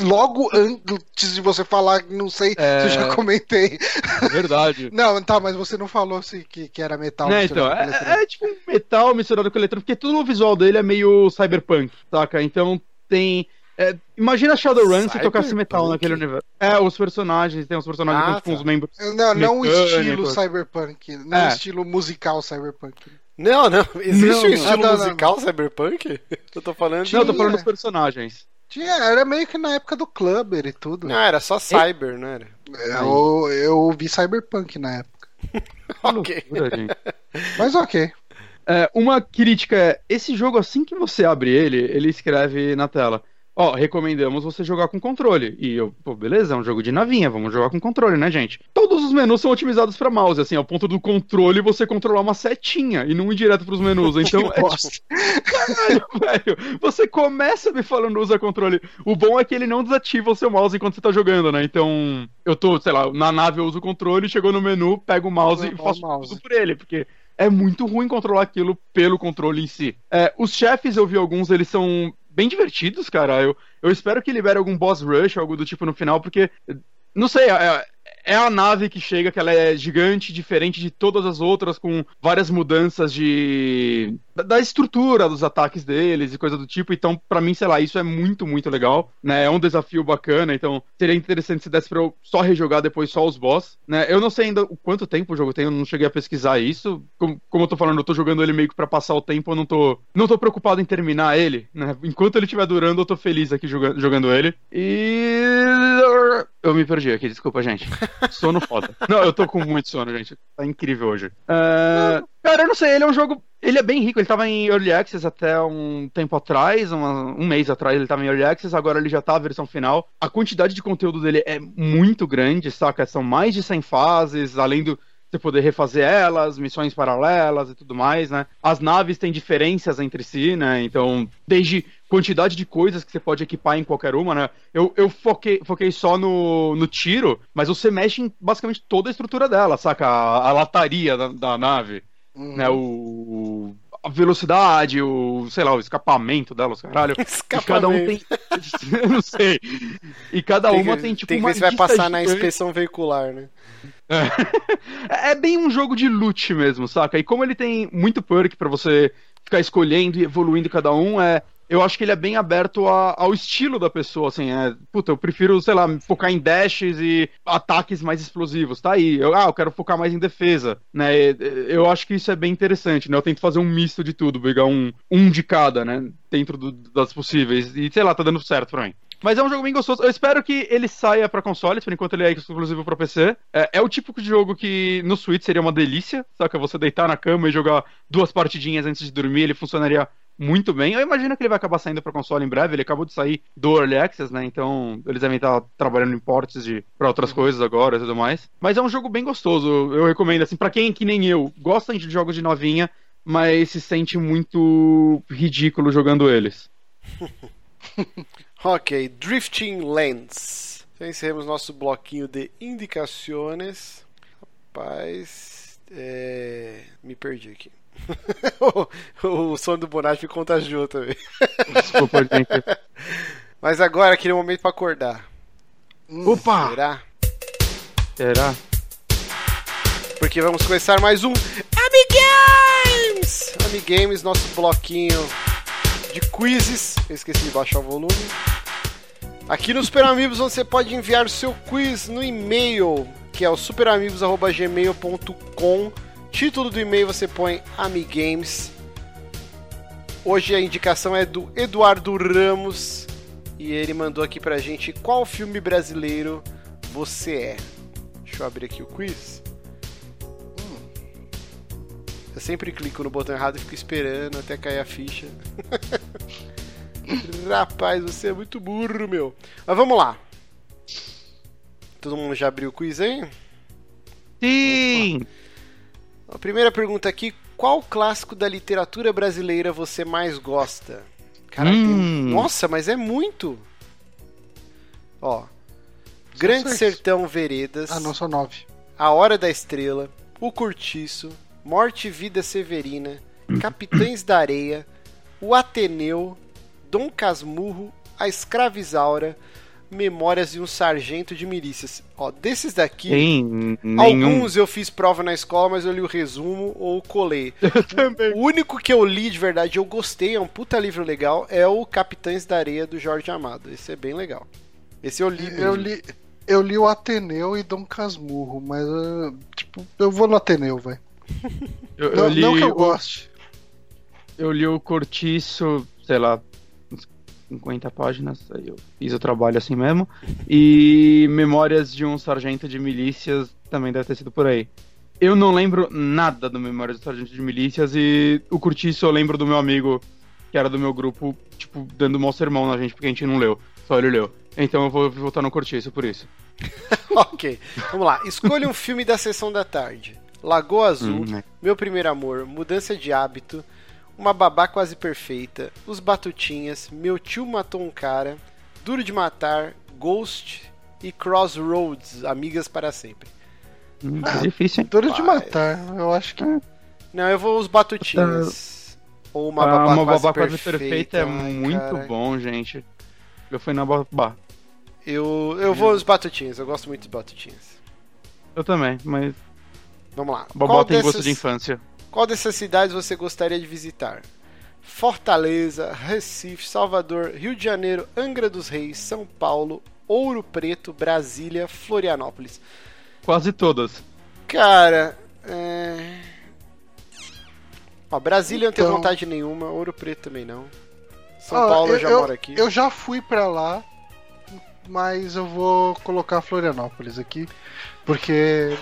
logo antes de você falar, não sei É. se eu já comentei. Verdade. Não, tá, mas você não falou assim, que, que era metal. Né, então, é, eletrônico. é tipo um metal misturado com eletrônico, porque tudo o visual dele é meio cyberpunk, saca? Então tem. é, imagina Shadowrun se tocasse metal naquele universo. É, os personagens, tem os personagens Ah, com, com tá. os membros. Não, não o estilo cyberpunk, não É. o estilo musical cyberpunk. Não, não. Existe Não, um não. estilo não, não. musical cyberpunk? Eu tô falando de... Não, eu tô falando dos personagens. Tinha, era meio que na época do Clubber e tudo. Não, era só cyber, não era? Eu, eu ouvi cyberpunk na época. Ok. loucura. Mas ok. É, uma crítica é: esse jogo, assim que você abre ele, ele escreve na tela. Ó, recomendamos você jogar com controle. E eu, pô, beleza, é um jogo de navinha, vamos jogar com controle, né, gente? Todos os menus são otimizados para mouse, assim, ao ponto do controle você controlar uma setinha e não ir direto pros menus. Então, é tipo, caralho, velho. Você começa me falando usa controle. O bom é que ele não desativa o seu mouse enquanto você tá jogando, né? Então, eu tô, sei lá, na nave eu uso o controle, chegou no menu, pego o mouse e faço tudo por ele, porque é muito ruim controlar aquilo pelo controle em si. É, os chefes, eu vi alguns, eles são bem divertidos, cara. Eu, eu espero que libere algum boss rush, algo do tipo no final, porque. Não sei, é, é a nave que chega, que ela é gigante, diferente de todas as outras, com várias mudanças de. da estrutura dos ataques deles e coisa do tipo. Então, para mim, sei lá, isso é muito, muito legal. Né? É um desafio bacana. Então, seria interessante se desse pra eu só rejogar depois só os boss. Né? Eu não sei ainda o quanto tempo o jogo tem, eu não cheguei a pesquisar isso. Como, como eu tô falando, eu tô jogando ele meio que pra passar o tempo, eu não tô. Não tô preocupado em terminar ele. Né? Enquanto ele estiver durando, eu tô feliz aqui jogando, jogando ele. E. Eu me perdi aqui, desculpa, gente. Sono foda. Não, eu tô com muito sono, gente. Tá incrível hoje. Uh, cara, eu não sei, ele é um jogo. Ele é bem rico, ele tava em Early Access até um tempo atrás, uma, um mês atrás ele tava em Early Access, agora ele já tá a versão final. A quantidade de conteúdo dele é muito grande, saca? São mais de 100 fases, além do você poder refazer elas, missões paralelas e tudo mais, né? As naves têm diferenças entre si, né? Então, desde quantidade de coisas que você pode equipar em qualquer uma, né? Eu, eu foquei, foquei só no, no tiro, mas você mexe em basicamente toda a estrutura dela, saca? A, a lataria da, da nave, uhum. né? O, a velocidade, o, sei lá, o escapamento delas, caralho. Escapamento. cada um tem. eu não sei. E cada tem uma tem, tipo, tem que ver se vai passar na gigante. inspeção veicular, né? É. é bem um jogo de loot mesmo, saca? E como ele tem muito perk para você ficar escolhendo e evoluindo cada um, é eu acho que ele é bem aberto a, ao estilo da pessoa, assim, é, puta, eu prefiro, sei lá, focar em dashes e ataques mais explosivos, tá aí, eu, ah, eu quero focar mais em defesa, né, eu acho que isso é bem interessante, né, eu tento fazer um misto de tudo, pegar um, um de cada, né, dentro do, das possíveis, e sei lá, tá dando certo pra mim. Mas é um jogo bem gostoso. Eu espero que ele saia para consoles, por enquanto ele é exclusivo para PC. É, é, o tipo de jogo que no Switch seria uma delícia, saca? Você deitar na cama e jogar duas partidinhas antes de dormir, ele funcionaria muito bem. Eu imagino que ele vai acabar saindo para console em breve. Ele acabou de sair do Early Access, né? Então eles devem estar trabalhando em portes de para outras uhum. coisas agora e tudo mais. Mas é um jogo bem gostoso. Eu recomendo assim para quem que nem eu gosta de jogos de novinha, mas se sente muito ridículo jogando eles. ok, Drifting Lands. Então encerramos nosso bloquinho de indicações. Rapaz, é... me perdi aqui. o, o som do Bonatti me contagiou também. Desculpa, gente. Mas agora, aquele momento para acordar. Opa! Será? Será? Porque vamos começar mais um Amigames! Amigames, nosso bloquinho de quizzes. Eu esqueci de baixar o volume. Aqui no Super Amigos você pode enviar o seu quiz no e-mail, que é o superamigos.gmail.com Título do e-mail você põe Amigames. Hoje a indicação é do Eduardo Ramos e ele mandou aqui pra gente qual filme brasileiro você é. Deixa eu abrir aqui o quiz. Eu sempre clico no botão errado e fico esperando até cair a ficha. Rapaz, você é muito burro, meu. Mas vamos lá. Todo mundo já abriu o quiz aí? Sim! Opa. A primeira pergunta aqui: qual clássico da literatura brasileira você mais gosta? Cara, hum. tem... nossa, mas é muito. Ó, Grande seis. Sertão Veredas. Ah, não, são nove. A Hora da Estrela, O Curtiço, Morte e Vida Severina, Capitães da Areia, O Ateneu, Dom Casmurro, A Escravizaura, Memórias de um Sargento de Milícias. Ó, desses daqui, Tem alguns eu fiz prova na escola, mas eu li o resumo ou colei. também. O único que eu li de verdade, eu gostei, é um puta livro legal, é o Capitães da Areia do Jorge Amado. Esse é bem legal. Esse eu li. Mesmo. Eu li, eu li o Ateneu e Dom Casmurro, mas tipo, eu vou no Ateneu, eu não, não que eu o, goste. Eu li o Cortiço, sei lá, 50 páginas, aí eu fiz o trabalho assim mesmo. E Memórias de um Sargento de Milícias também deve ter sido por aí. Eu não lembro nada do Memória do Sargento de Milícias e o Curtiço eu lembro do meu amigo, que era do meu grupo, tipo, dando mau sermão na gente porque a gente não leu. Só ele leu. Então eu vou votar no Curtiço por isso. ok, vamos lá. Escolha um filme da sessão da tarde. Lagoa Azul, Hum, né? Meu Primeiro Amor, Mudança de Hábito, Uma Babá Quase Perfeita, Os Batutinhas, Meu Tio Matou um Cara, Duro de Matar, Ghost e Crossroads, Amigas para Sempre. Hum, é difícil, hein? Duro de Pai. matar, eu acho que. Não, eu vou Os Batutinhas. Ou Uma Ah, Babá, uma quase, babá quase perfeita, perfeita é Ai, muito cara. bom, gente. Eu fui na babá. Eu, eu vou Os Batutinhas, eu gosto muito dos Batutinhas. Eu também, mas Vamos lá. babá Qual tem gosto dessas- de infância. Qual dessas cidades você gostaria de visitar? Fortaleza, Recife, Salvador, Rio de Janeiro, Angra dos Reis, São Paulo, Ouro Preto, Brasília, Florianópolis. Quase todas. Cara, é... Ó, Brasília eu não tenho Então- vontade nenhuma, Ouro Preto também não. São Ó, Paulo eu já moro aqui. Eu já fui pra lá, mas eu vou colocar Florianópolis aqui, porque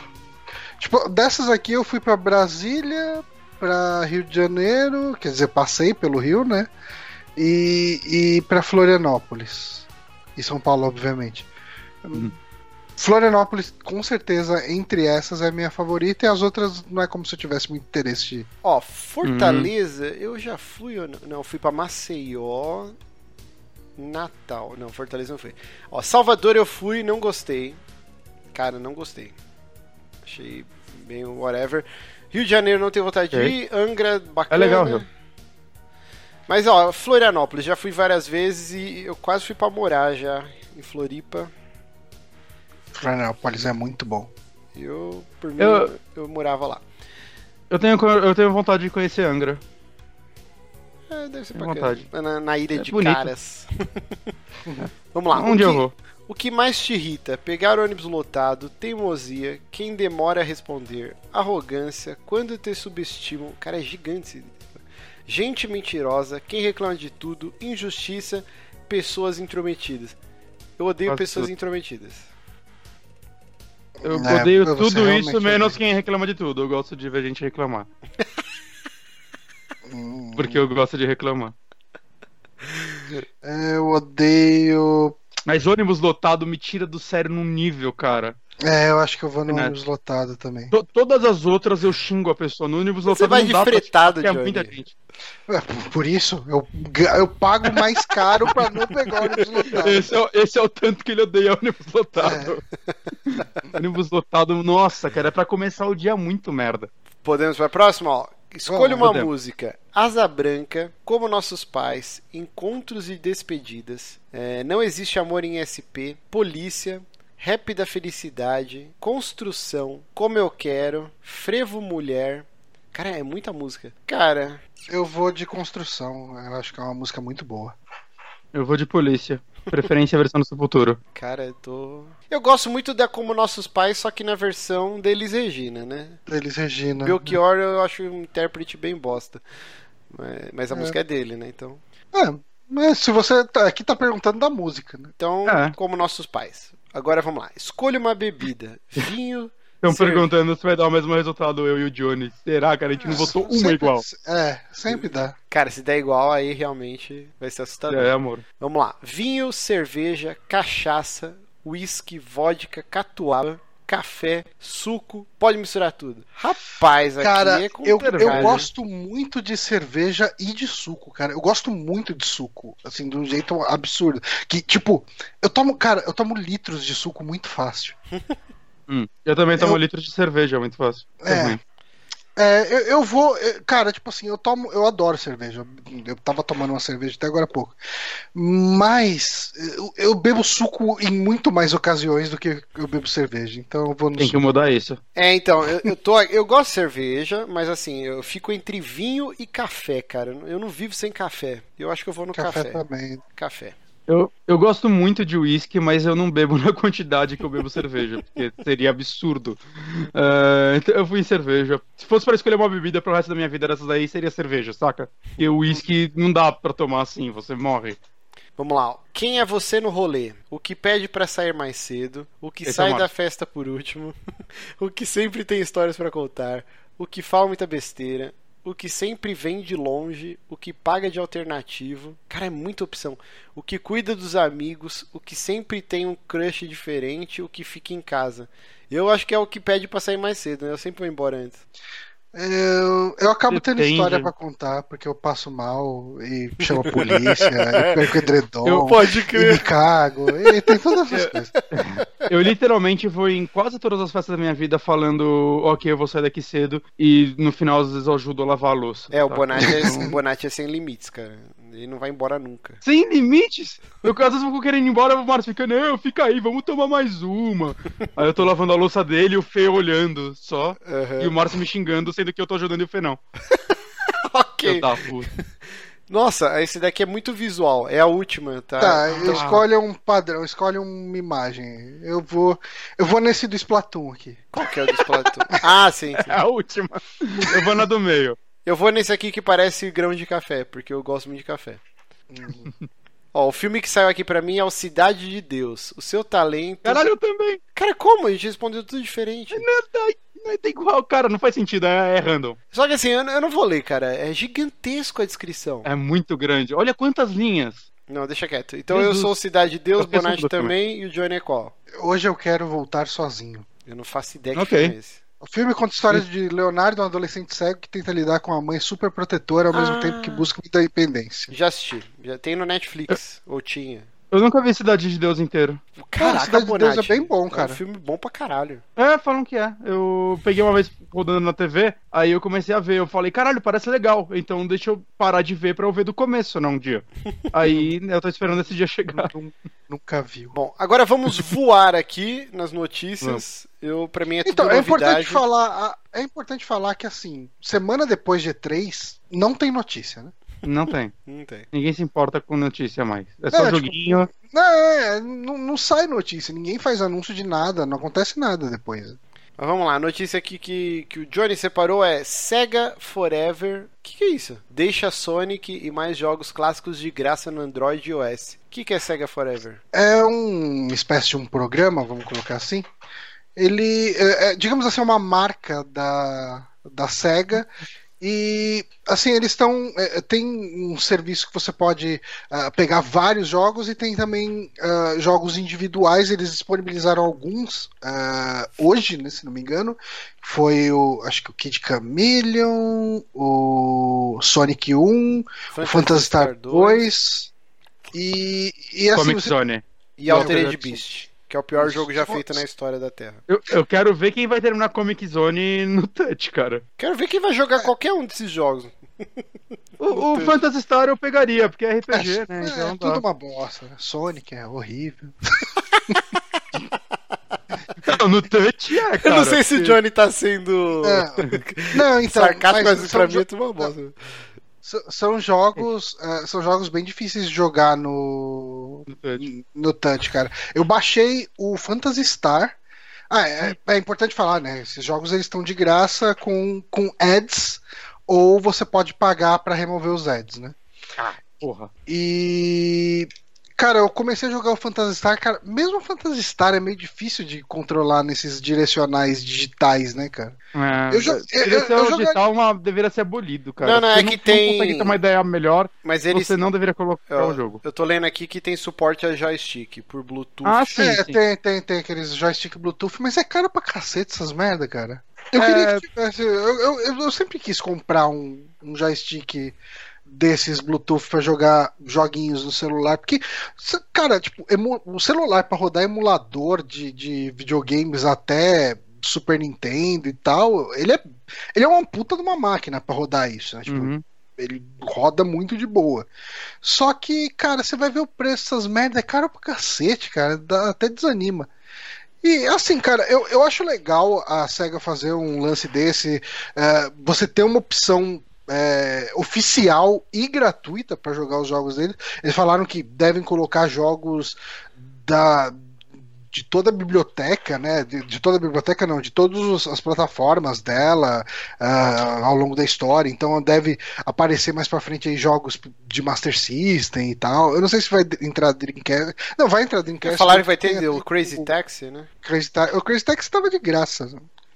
tipo, dessas aqui eu fui pra Brasília, pra Rio de Janeiro, quer dizer, passei pelo Rio, né? E e para Florianópolis. E São Paulo, obviamente. Uhum. Florianópolis, com certeza, entre essas é a minha favorita, e as outras não é como se eu tivesse muito interesse de. Ó, Fortaleza, eu já fui ou não? Não, eu fui pra Maceió, Natal. Não, Fortaleza não fui. Ó, Salvador eu fui, não gostei. Cara, não gostei. Achei bem whatever. Rio de Janeiro não tenho vontade de ir. Angra, bacana. É legal, Rio. Mas ó, Florianópolis, já fui várias vezes e eu quase fui pra morar já em Floripa. Florianópolis é muito bom. Eu, por mim, Eu- eu, morava lá. Eu tenho, eu tenho vontade de conhecer Angra. É, deve ser bacana. vontade. Na, na ilha É de bonito. caras. Vamos lá. um o dia que- eu vou. O que mais te irrita? Pegar ônibus lotado, teimosia, quem demora a responder, arrogância, quando te subestimam. Cara, é gigante. esse- Gente mentirosa, quem reclama de tudo, injustiça, pessoas intrometidas. Eu odeio pessoas tudo. intrometidas. Eu É, odeio tudo realmente isso, menos odeia. quem reclama de tudo. Eu gosto de ver gente reclamar. Hum, Porque eu gosto de reclamar. Eu odeio. Mas ônibus lotado me tira do sério num nível, cara. É, eu acho que eu vou no Né? ônibus lotado também. To- todas as outras eu xingo a pessoa. No ônibus Você lotado vai não de dá pra fretado, porque é muita gente. É, por- isso, eu, eu pago mais caro pra não pegar ônibus lotado. Esse é, o- esse é o tanto que ele odeia ônibus lotado. ônibus lotado, nossa, cara, é pra começar o dia muito merda. Podemos para a próxima? Ó. Escolha uma música. Asa Branca, Como Nossos Pais, Encontros e Despedidas, é, Não Existe Amor em SP, Polícia, Rap da Felicidade, Construção, Como Eu Quero, Frevo Mulher. Cara, é muita música. Cara, Eu vou de construção. Eu acho que é uma música muito boa. Eu vou de polícia. Preferência a versão do Sepultura. cara, eu tô. Eu gosto muito da Como Nossos Pais, só que na versão deles Regina, né? Elis Regina. Belchior eu acho um intérprete bem bosta. Mas, mas a É. música é dele, né? Então. É, mas se você tá, aqui tá perguntando da música, né? Então, É. como nossos pais. Agora vamos lá. Escolha uma bebida. Vinho. Estão perguntando se vai dar o mesmo resultado eu e o Johnny. Será, cara? A gente não votou uma Sempre- igual. É, sempre dá. Cara, se der igual, aí realmente vai ser assustador. É, amor. Vamos lá. Vinho, cerveja, cachaça, whisky, vodka, catuaba, café, suco. Pode misturar tudo. Rapaz, aqui Cara, é eu, eu gosto muito de cerveja e de suco, cara. Eu gosto muito de suco, assim, de um jeito absurdo. Que, tipo, eu tomo, cara, eu tomo litros de suco muito fácil. Hum. Eu também tomo Eu- litro de cerveja, é muito fácil. É. Também. É, eu, eu vou. é, Cara, tipo assim, eu tomo. Eu adoro cerveja. Eu tava tomando uma cerveja até agora há pouco. Mas eu, eu bebo suco em muito mais ocasiões do que eu bebo cerveja. Então eu vou no Tem que suco. mudar isso. É, então, eu, eu tô. Eu gosto de cerveja, mas assim, eu fico entre vinho e café, cara. Eu não vivo sem café. Eu acho que eu vou no Café, café. também. Café. Eu, eu gosto muito de uísque, mas eu não bebo na quantidade que eu bebo cerveja, porque seria absurdo. Ah, então eu fui em cerveja. Se fosse pra escolher uma bebida pro resto da minha vida dessas aí, seria cerveja, saca? E o uísque não dá pra tomar assim, você morre. Vamos lá. Quem é você no rolê? O que pede pra sair mais cedo, o que Esse é sai o da festa por último, o que sempre tem histórias pra contar, o que fala muita besteira, o que sempre vem de longe, o que paga de alternativo. Cara, é muita opção. O que cuida dos amigos, o que sempre tem um crush diferente, o que fica em casa. Eu acho que é o que pede pra sair mais cedo, né? Eu sempre vou embora antes. Eu, eu acabo tendo Depende. história pra contar, porque eu passo mal e chamo a polícia, e perco edredom, Eu- Pode e me cago, e tem todas essas coisas. Eu literalmente vou em quase todas as festas da minha vida falando, ok, eu vou sair daqui cedo, e no final às vezes eu ajudo a lavar a louça. É, o tá? Bonatti é, o Bonatti é sem limites, cara. Ele não vai embora nunca. Sem limites? Eu às vezes vou querendo ir embora, o Márcio fica, não, fica aí, vamos tomar mais uma. Aí eu tô lavando a louça dele e o Fê olhando só, Aham. e o Márcio me xingando, sendo que eu tô ajudando e o Fê não. Ok. Eu da puta. Nossa, esse daqui é muito visual. É a última, tá? Tá, então- escolhe um padrão, escolhe uma imagem. Eu vou, eu vou nesse do Splatoon aqui. Qual que é o do Splatoon? ah, sim, sim. É a última. Eu vou na do meio. Eu vou nesse aqui que parece grão de café, porque eu gosto muito de café. Ó, o filme que saiu aqui pra mim é o Cidade de Deus. O seu talento. Caralho, eu também. Cara, como? A gente respondeu tudo diferente. Não, tá, não é igual, cara, não faz sentido, é, é random. Só que assim, eu, não- eu não vou ler, cara. É gigantesco a descrição. É muito grande. Olha quantas linhas. Não, deixa quieto. Então eu Jesus. sou o Cidade de Deus, Eu Bonatti também e o Johnny é qual? Hoje eu quero voltar sozinho. Eu não faço ideia que Ok. filme é esse. O filme conta a história de Leonardo, um adolescente cego que tenta lidar com uma mãe super protetora ao mesmo Ah. tempo que busca muita independência. Já assisti. Já tem no Netflix. Ou tinha. Eu nunca vi Cidade de Deus inteiro. Caraca, Cidade de Deus Bonatti. é bem bom, É cara. um filme bom pra caralho. É, falam que é. Eu peguei uma vez rodando na TV, aí eu comecei a ver. Eu falei, caralho, parece legal. Então deixa eu parar de ver pra eu ver do começo, não um dia. Aí eu tô esperando esse dia chegar. Nunca viu. Bom, agora vamos voar aqui nas notícias. Eu, pra mim é tudo Então, é novidade. importante falar, é importante falar que assim, semana depois de E3, não tem notícia, né? Não tem. Não tem. Ninguém se importa com notícia mais. É só É, tipo, joguinho. Não, é, não, não sai notícia, ninguém faz anúncio de nada, não acontece nada depois. Mas vamos lá, a notícia aqui que, que o Johnny separou é Sega Forever. O que, que é isso? Deixa Sonic e mais jogos clássicos de graça no Android e iOS. O que, que é Sega Forever? É um- uma espécie de um programa, vamos colocar assim. Ele, é, é, digamos assim, uma marca da, da SEGA. E assim, eles estão. é, tem um serviço que você pode ah, pegar vários jogos e tem também ah, jogos individuais. Eles disponibilizaram alguns ah, hoje, né, se não me engano. Foi o. Acho que o Kid Chameleon, o Sonic 1, o Phantasy Star 2. E, e assim, Comic você, Zone. e Altered Altered Beast, que é o pior jogo já feito na história da Terra. Eu, eu quero ver quem vai terminar Comic Zone no touch, cara. Quero ver quem vai jogar qualquer um desses jogos. O, o. Phantasy Star eu pegaria, porque é RPG, né? É, Então tudo tá. uma bosta. né? Sonic é horrível. Não, no touch é, cara. Eu não sei se o Johnny tá sendo É. Não, então, sarcástico, mas, mas pra mim é tudo uma bosta. são- são jogos, é, são jogos bem difíceis de jogar no no touch. no touch, cara. Eu baixei o Phantasy Star. Ah, é, é importante falar, né? Esses jogos eles estão de graça com, com ads ou você pode pagar pra remover os ads, né? Porra. E. Cara, eu comecei a jogar o Phantasy Star, cara. Mesmo o Phantasy Star é meio difícil de controlar nesses direcionais digitais, né, cara? É, Eu eu- eu o joga- digital, uma, deveria ser abolido, cara. Não, não, é que tem- Não consegue ter uma ideia melhor, Mas eles. você não deveria colocar eu, o jogo. eu tô lendo aqui que tem suporte a joystick por Bluetooth. Ah, sim, é, sim. tem, tem, tem aqueles joystick Bluetooth, mas é caro pra cacete essas merda, cara. Eu É. queria que tivesse. Eu, eu, eu- eu sempre quis comprar um, um joystick desses Bluetooth pra jogar joguinhos no celular, porque, cara, tipo, o celular pra rodar emulador de, de videogames até Super Nintendo e tal, ele é, ele é uma puta de uma máquina pra rodar isso, né? Tipo, Uhum. ele roda muito de boa. Só que, cara, você vai ver o preço dessas merdas, é caro pra cacete, cara, dá, até desanima. E assim, cara, eu, eu acho legal a SEGA fazer um lance desse, é, você ter uma opção é, oficial e gratuita pra jogar os jogos deles. Eles falaram que devem colocar jogos da de toda a biblioteca, né? De, de, toda a biblioteca, não, de todas as plataformas dela uh, ao longo da história. Então deve aparecer mais pra frente aí jogos de Master System e tal. Eu não sei se vai entrar Dreamcast. Não, vai entrar Dreamcast. Falaram que vai ter o Crazy o, Taxi, né? Crazy Ta o Crazy Taxi tava de graça.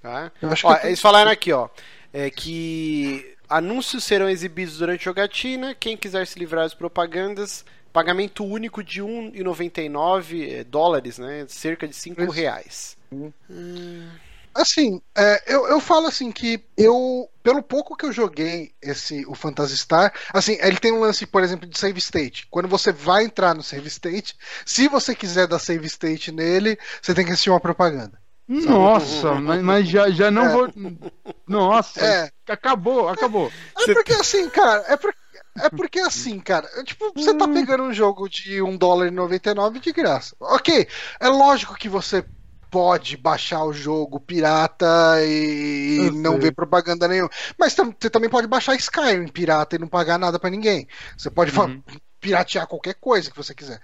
Ah, ó, eles falaram aqui, ó, é que anúncios serão exibidos durante a jogatina. Quem quiser se livrar das propagandas Pagamento único de 1,99 eh, dólares, né? Cerca de 5 reais. Hum. Assim, é, eu, eu falo assim que eu, pelo pouco que eu joguei esse o Phantasy Star, assim, ele tem um lance, por exemplo, de save state. Quando você vai entrar no save state, se você quiser dar save state nele, você tem que assistir uma propaganda. Nossa, mas, mas, já, já não é. vou. Nossa, é. acabou, acabou. É porque assim, cara, é porque é porque assim, cara, tipo, você tá hum. pegando um jogo de 1 dólar e 99 de graça. Ok, é lógico que você pode baixar o jogo pirata e não ver propaganda nenhuma. Mas você também pode baixar Skyrim pirata e não pagar nada para ninguém. Você pode uhum. piratear qualquer coisa que você quiser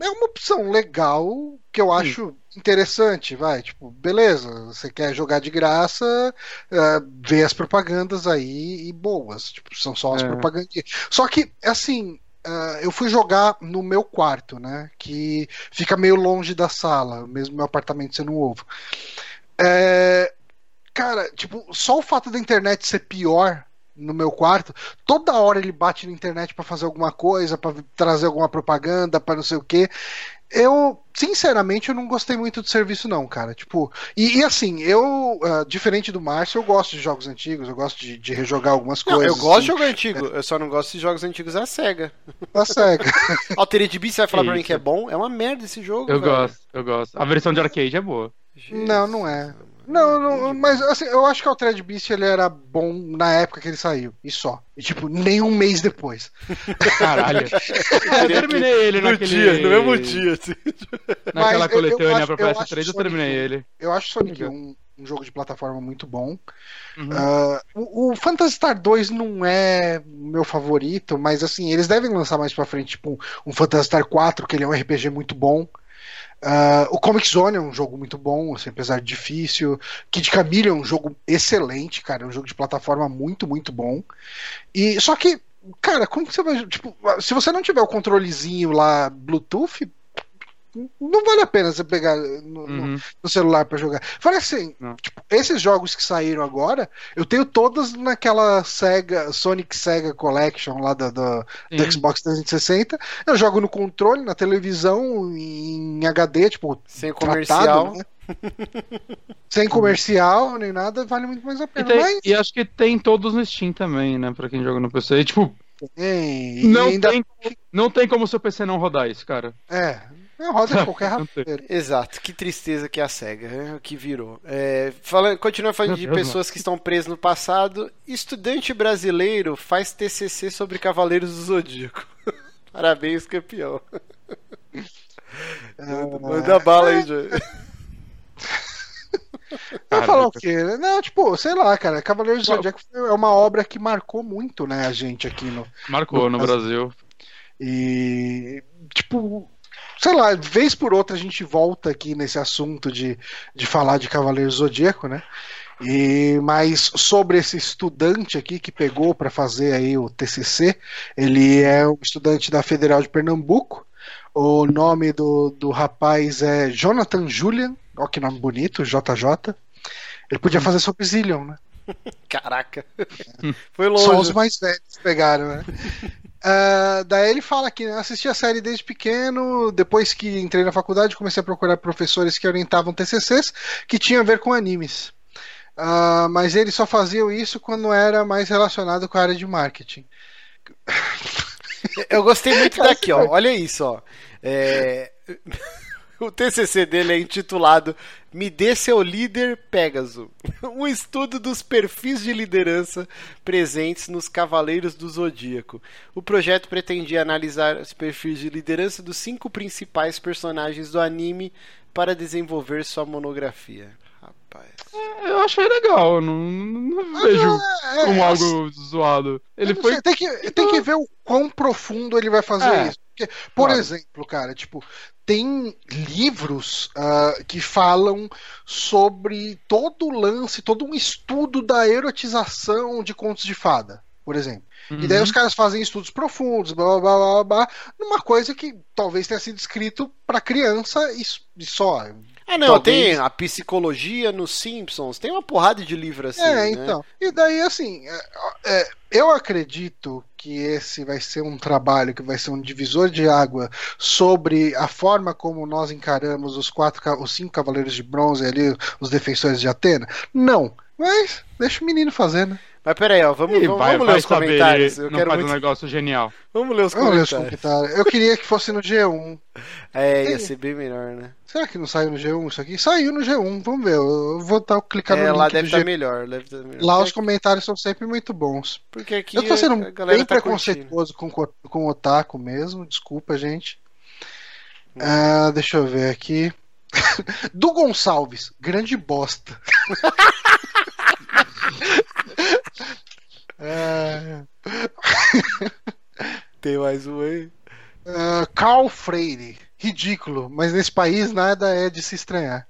é uma opção legal que eu acho interessante, vai, tipo, beleza, você quer jogar de graça, uh, vê as propagandas aí e boas, tipo, são só as é. propagandas. Só que, assim, uh, eu fui jogar no meu quarto, né, que fica meio longe da sala, mesmo meu apartamento sendo novo. É, cara, tipo, só o fato da internet ser pior no meu quarto, toda hora ele bate na internet para fazer alguma coisa, para trazer alguma propaganda, para não sei o que. Eu, sinceramente, eu não gostei muito do serviço, não, cara. Tipo, e, e assim, eu, uh, diferente do Márcio, eu gosto de jogos antigos, eu gosto de, de rejogar algumas não, coisas. Eu gosto assim. de jogo antigo, é. eu só não gosto de jogos antigos da SEGA. Da SEGA. Altered Beast, você vai falar que pra mim que é bom? É uma merda esse jogo. Eu velho. gosto, eu gosto. A versão de arcade é boa. Jesus. Não, não é. Não, não, mas assim, eu acho que o Thread Beast ele era bom na época que ele saiu. E só. E tipo, nem um mês depois. Caralho. eu terminei ele no naquele... dia, no mesmo dia. Assim. Naquela mas coletânea pra PS3 eu, terminei ele. Eu acho Sonic um, um jogo de plataforma muito bom. Uhum. Uh, o, o, Phantasy Star 2 não é meu favorito, mas assim, eles devem lançar mais pra frente, tipo, um, um Phantasy Star 4, que ele é um RPG muito bom. Uh, o Comic Zone é um jogo muito bom, assim, apesar de difícil. Kid Camille é um jogo excelente, cara. É um jogo de plataforma muito, muito bom. E só que, cara, como você vai. Tipo, se você não tiver o controlezinho lá Bluetooth, não vale a pena você pegar no, uhum. no celular para jogar. Fala assim, tipo, esses jogos que saíram agora, eu tenho todas naquela Sega, Sonic Sega Collection lá do, do, do Xbox 360. Eu jogo no controle, na televisão, em HD, tipo, sem comercial. Né? Sem comercial nem nada, vale muito mais a pena. E, tem, mas... e acho que tem todos no Steam também, né? Pra quem joga no PC. E, tipo, tem, não, ainda... tem, não tem como seu PC não rodar isso, cara. É, é, roda qualquer rapeiro. Exato, que tristeza que é a SEGA, né? que virou. É, falando, continua falando de pessoas que estão presas no passado. Estudante brasileiro faz TCC sobre Cavaleiros do Zodíaco. Parabéns, campeão. Uh, Manda bala aí, Joey. Vai falar o quê? Não, tipo, sei lá, cara. Cavaleiros do Zodíaco é uma obra que marcou muito, né, a gente aqui no. Marcou no, no Brasil. E, tipo, sei lá, vez por outra a gente volta aqui nesse assunto de, de falar de Cavaleiro Zodíaco, né? E mas sobre esse estudante aqui que pegou para fazer aí o TCC, ele é um estudante da Federal de Pernambuco. O nome do, do rapaz é Jonathan Julian, ó que nome bonito, JJ. Ele podia fazer sobre Zillion, né? Caraca. Foi longe. Só os mais velhos pegaram, né? Uh, daí ele fala que assisti a série desde pequeno, depois que entrei na faculdade comecei a procurar professores que orientavam TCCs que tinham a ver com animes. Uh, mas eles só faziam isso quando era mais relacionado com a área de marketing. Eu gostei muito daqui, ó. Olha isso, ó. É... O TCC dele é intitulado Me dê seu líder Pégaso. Um estudo dos perfis de liderança presentes nos Cavaleiros do Zodíaco. O projeto pretendia analisar os perfis de liderança dos cinco principais personagens do anime para desenvolver sua monografia. Rapaz. É, eu achei legal, não, não vejo é, como é, algo zoado. Ele foi. Tem que, tem que ver o quão profundo ele vai fazer é. isso. Porque, por Claro. exemplo, cara, tipo, tem livros ah, que falam sobre todo o lance, todo um estudo da erotização de contos de fada, por exemplo. E daí Uhum. os caras fazem estudos profundos, blá blá blá blá, blá numa coisa que talvez tenha sido escrito pra criança e, e só. Ah, não, Talvez- tem a psicologia nos Simpsons, tem uma porrada de livro assim. é, né? então. E daí, assim, é, é, eu acredito que esse vai ser um trabalho que vai ser um divisor de água sobre a forma como nós encaramos os quatro, os cinco cavaleiros de bronze ali, os defensores de Atena. Não. Mas deixa o menino fazer, né? Mas peraí, ó, vamos, Ih, vamos, vai, vamos vai ler os comentários. Eu não quero faz muito... um negócio genial. Vamos ler os Vamos ler os comentários. comentários. Eu queria que fosse no G1. É, ia ser bem melhor, né? Será que não saiu no G1 isso aqui? Saiu no G1, vamos ver. Eu vou dar, clicar no É, link lá do deve estar G1. melhor, deve tá melhor. Lá os comentários são sempre muito bons. Porque aqui Eu tô sendo bem tá curtindo. preconceituoso com, co- com o otaku mesmo, desculpa, gente. Hum. Ah, deixa eu ver aqui. Do Gonçalves, grande bosta. Ah, Tem mais um aí. ah, Carl Freire, ridículo, mas nesse país nada é de se estranhar.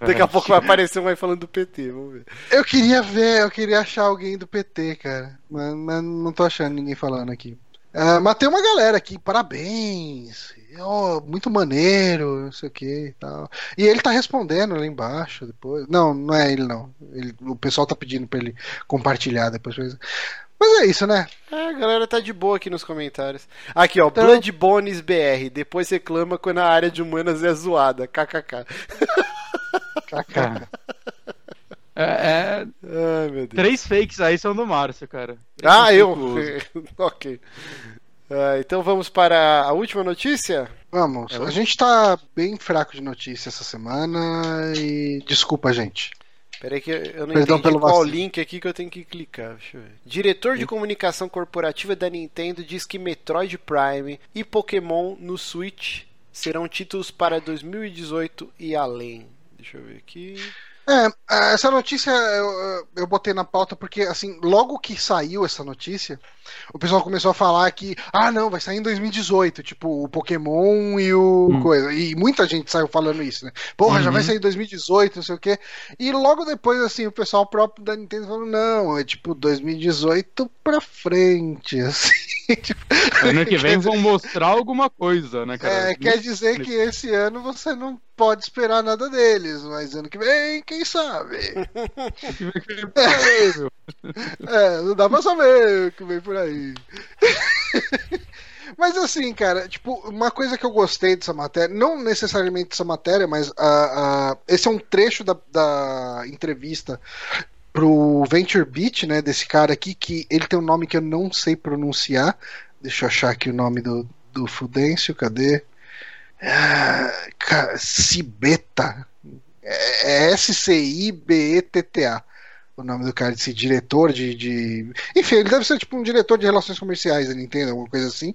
Daqui a pouco vai aparecer um aí falando do PT, vamos ver. Eu queria ver, eu queria achar alguém do PT, cara, mas, mas não tô achando ninguém falando aqui. Ah, mas tem uma galera aqui, parabéns, ó, muito maneiro, não sei o que e tal. E ele tá respondendo ali embaixo depois. Não, não é ele não. Ele- o pessoal tá pedindo pra ele compartilhar depois. Mas é isso, né? É, a galera tá de boa aqui nos comentários. Aqui, ó, Então- Blood Bones BR. Depois reclama quando a área de humanas é zoada. KKK. Cara. É, é, Ai, meu Deus. três fakes aí são do Márcio, cara. Ah, eu. Ok. Ah, então vamos para a última notícia? Vamos. É, A gente tá bem fraco de notícia essa semana e desculpa, gente. Peraí que eu não Perdão entendi pelo qual vacilo. link aqui que eu tenho que clicar. Deixa eu ver. Diretor de comunicação corporativa da Nintendo diz que Metroid Prime e Pokémon no Switch serão títulos para 2018 e além. Deixa eu ver aqui. É, essa notícia eu, eu botei na pauta porque, assim, logo que saiu essa notícia, o pessoal começou a falar que, ah, não, vai sair em 2018, tipo, o Pokémon e o Hum. coisa. E muita gente saiu falando isso, né? Porra, já Uhum. vai sair em 2018, não sei o quê. E logo depois, assim, o pessoal próprio da Nintendo falou, não, é tipo 2018 pra frente, assim. Tipo, Ano que vem vão mostrar alguma coisa, né, cara? é, quer dizer que esse ano você não pode esperar nada deles, mas ano que vem, quem sabe? É, não dá pra saber o que vem por aí. Mas assim, cara, tipo, uma coisa que eu gostei dessa matéria, não necessariamente dessa matéria, mas a, a- esse é um trecho da, da entrevista pro Venture Beat, né, desse cara aqui, que ele tem um nome que eu não sei pronunciar. Deixa eu achar aqui o nome do, do Fudêncio, cadê? Ah, Cibeta. É, é S-C-I-B-E-T-T-A o nome do cara, desse diretor de, de. Enfim, ele deve ser tipo um diretor de relações comerciais da Nintendo, alguma coisa assim.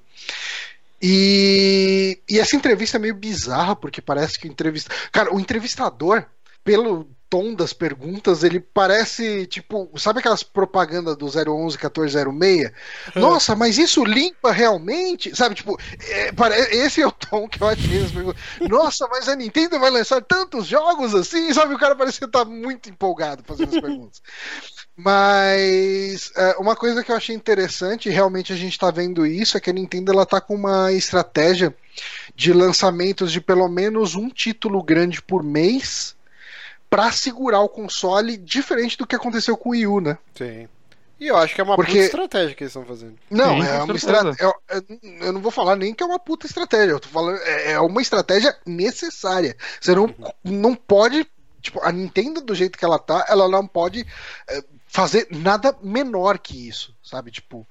E, e essa entrevista é meio bizarra, porque parece que o entrevista. Cara, o entrevistador, pelo tom das perguntas, ele parece tipo. Sabe aquelas propagandas do 011 1406? Nossa, mas isso limpa realmente? Sabe, tipo, é, esse é o tom que eu achei perguntas. Nossa, mas a Nintendo vai lançar tantos jogos assim? Sabe, o cara parece que tá muito empolgado fazendo as perguntas. Mas é, uma coisa que eu achei interessante, realmente a gente tá vendo isso, é que a Nintendo ela tá com uma estratégia de lançamentos de pelo menos um título grande por mês pra segurar o console, diferente do que aconteceu com o Wii U, né? Sim. E eu acho que é uma Porque- puta estratégia que eles estão fazendo. Não, Sim, é uma estratégia. Eu, eu não vou falar nem que é uma puta estratégia. Eu tô falando. É é uma estratégia necessária. Você não, não pode. Tipo, a Nintendo, do jeito que ela tá, ela não pode é, fazer nada menor que isso, sabe? Tipo.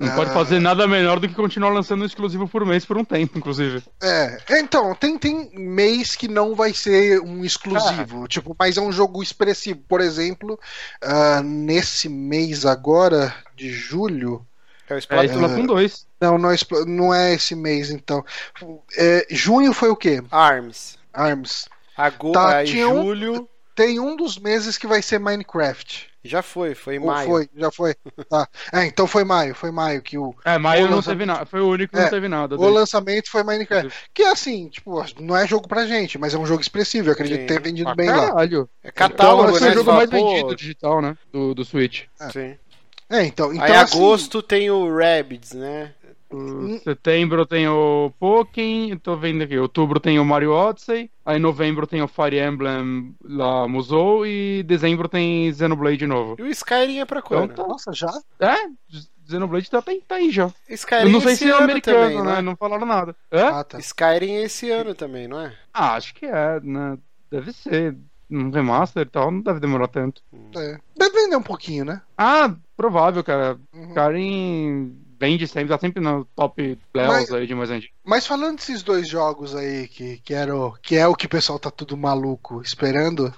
Não pode ah, fazer nada melhor do que continuar lançando um exclusivo por mês por um tempo, inclusive. É, então, tem, tem mês que não vai ser um exclusivo, tipo, mas é um jogo expressivo. Por exemplo, ah, nesse mês agora, de julho, É o É Splatoon. Splatoon 2. Não, não é, não é esse mês, então. É, junho foi o quê? ARMS. ARMS. Ago... Tá, aí, tinha um- julho. Tem um dos meses que vai ser Minecraft. Já foi, foi em Ou maio. foi, já foi. Tá. É, então foi maio, foi maio que o, É, maio O não teve nada. Foi o único que É, não teve nada. o dele. lançamento foi Minecraft. Que assim, tipo, não é jogo pra gente, mas é um jogo expressivo. Eu acredito Sim. tenha vendido Ah, bem lá. caralho. É catálogo, então, né? o jogo Fala, mais pô, vendido digital, né? Do, do Switch. Sim. É, então, então Aí assim, agosto tem o Rabbids, né? O Setembro tem o Pokémon, tô vendo aqui. Outubro tem o Mario Odyssey. Aí novembro tem o Fire Emblem lá, Musou. E dezembro tem Xenoblade de novo. E o Skyrim é pra quando? Então tá. Nossa, já? É, Xenoblade tá, tá, aí já. Skyrim Eu não sei esse se é ano americano, também, né? né? Não falaram nada. É? Ah, tá. Skyrim é esse ano também, não é? Ah, acho que é, né? Deve ser. Um remaster e tal, não deve demorar tanto. É. Deve vender um pouquinho, né? Ah, provável, cara. Uhum. Skyrim vende sempre, tá sempre no top levels aí de mais antigo. Mas falando desses dois jogos aí, que, que, era o, que é o que o pessoal tá tudo maluco esperando,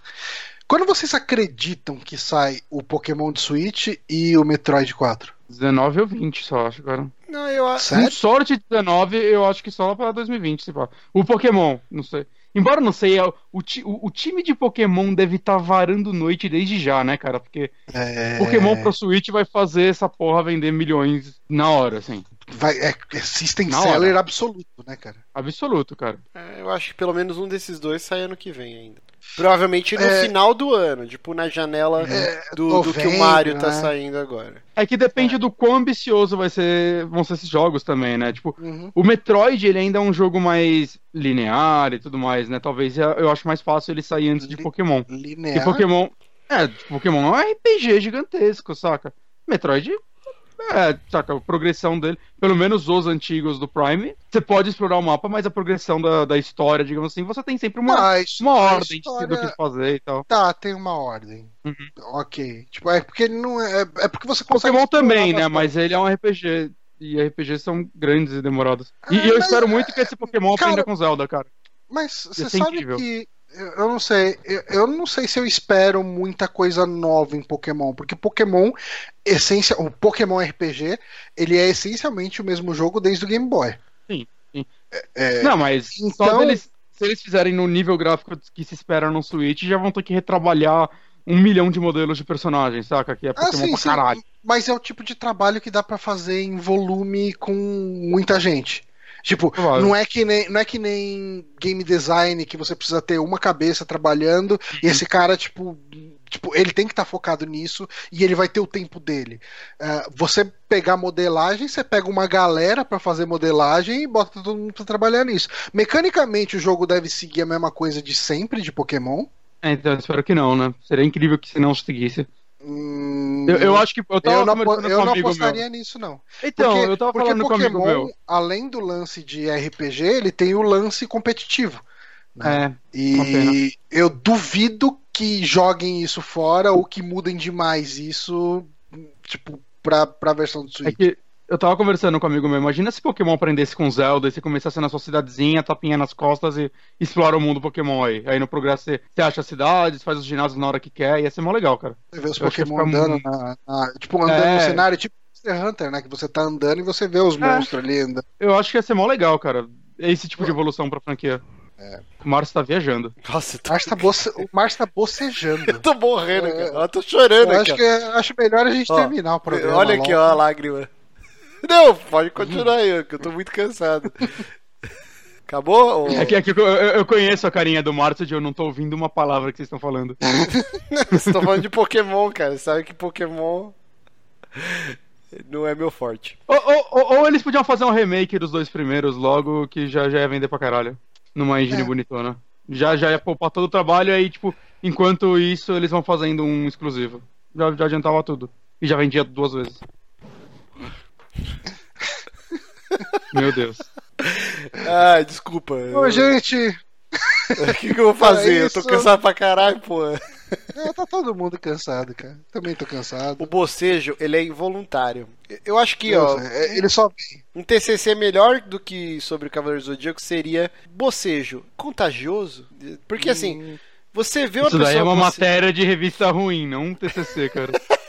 quando vocês acreditam que sai o Pokémon de Switch e o Metroid 4? 19 ou 20 só, acho, cara. Não, eu acho. Com sorte 19, eu acho que só lá pra 2020, se pá. O Pokémon, não sei. Embora não sei, é o, o, o- time de Pokémon deve estar varando noite desde já, né, cara? Porque É... Pokémon pro Switch vai fazer essa porra vender milhões na hora, assim. Vai, é, é system Na seller hora. absoluto, né, cara? Absoluto, cara. É, Eu acho que pelo menos um desses dois sai ano que vem ainda. Provavelmente no É. final do ano, tipo na janela do, do que o Mario tá né? saindo agora. É que depende do quão ambicioso vai ser, vão ser esses jogos também, né? Tipo, Uhum. o Metroid, ele ainda é um jogo mais linear e tudo mais, né? Talvez eu eu acho mais fácil ele sair antes de Li- Pokémon. Linear. E Pokémon. É, Pokémon é um RPG gigantesco, saca? Metroid. É, saca, a progressão dele, pelo menos os antigos do Prime, você pode explorar o mapa, mas a progressão da, da história, digamos assim, você tem sempre uma, Mas uma ordem história- do que fazer e tal. Tá, tem uma ordem. Uhum. Ok. Tipo, é porque ele não é. É porque você consegue. Pokémon também, né? Mas ele é um RPG. E RPGs são grandes e demorados. E, Ah, eu mas, espero muito que esse Pokémon cara, aprenda com Zelda, cara. Mas você sabe incrível. que. Eu não sei. Eu, não sei se eu espero muita coisa nova em Pokémon. Porque Pokémon, essência, o Pokémon RPG, ele é essencialmente o mesmo jogo desde o Game Boy. Sim, sim. É, Não, mas só então- deles, se eles fizerem no nível gráfico que se espera no Switch, já vão ter que retrabalhar um milhão de modelos de personagens, saca? Que é Ah, Pokémon sim, pra sim. caralho. Mas é o tipo de trabalho que dá pra fazer em volume com muita gente. Tipo, Provável. não é, que nem, não é que nem game design que você precisa ter uma cabeça trabalhando e esse cara, tipo, tipo ele tem que estar focado nisso e ele vai ter o tempo dele. Ah, você pegar modelagem, você pega uma galera pra fazer modelagem e bota todo mundo pra trabalhar nisso. Mecanicamente, o jogo deve seguir a mesma coisa de sempre de Pokémon. É, então, espero que não, né? Seria incrível que se não seguisse. Hum, Eu, eu acho que. Eu tava eu não, conversando eu com um não apostaria meu. nisso, não. Então, Porque, eu tava porque falando com um amigo Pokémon, além do lance de RPG, ele tem o lance competitivo. né? É. E eu duvido que joguem isso fora ou que mudem demais isso, tipo, pra, pra versão do é Switch. que eu tava conversando com um amigo meu. Imagina se Pokémon aprendesse com Zelda e você começasse na sua cidadezinha, tapinha nas costas e explora o mundo Pokémon aí. Aí no progresso você, você acha as cidades, faz os ginásios na hora que quer, ia ser mó legal, cara. Você vê os eu Pokémon andando muito- na, na- Tipo, andando É. no cenário, tipo Monster Hunter, né? Que você tá andando e você vê os É. monstros ali andando. Eu acho que ia ser mó legal, cara. Esse tipo de evolução pra franquia. É. O Márcio tá viajando. Nossa, tô, Márcio tá, boce... o Márcio tá bocejando. eu tô morrendo, É. cara. Eu tô chorando Eu aqui. acho, ó. que, acho melhor a gente Ó, terminar o programa. Olha aqui, logo. ó, a lágrima. Não, pode continuar aí, que eu tô muito cansado. Acabou? Ou- É que, é que eu, eu- conheço a carinha do Márcio de eu não tô ouvindo uma palavra que vocês estão falando. Vocês estão falando de Pokémon, cara. Sabe que Pokémon não é meu forte. Ou, ou- ou- ou eles podiam fazer um remake dos dois primeiros logo, que já, já ia vender pra caralho. Numa engine É. bonitona. Já, já ia poupar todo o trabalho, aí, tipo, enquanto isso, eles vão fazendo um exclusivo. Já, já adiantava tudo. E já vendia duas vezes. Meu Deus. Ah, desculpa. Ô, gente, O que, que eu vou fazer? É eu tô isso. cansado pra caralho, pô. é, tá todo mundo cansado, cara. Também tô cansado. O bocejo, ele é involuntário. Eu acho que, Deus, ó, é, ele só vem. um TCC melhor do que sobre o Cavaleiro do Zodíaco seria bocejo contagioso. Porque assim, você vê uma Isso pessoa. daí é uma boce- matéria de revista ruim, não um TCC, cara.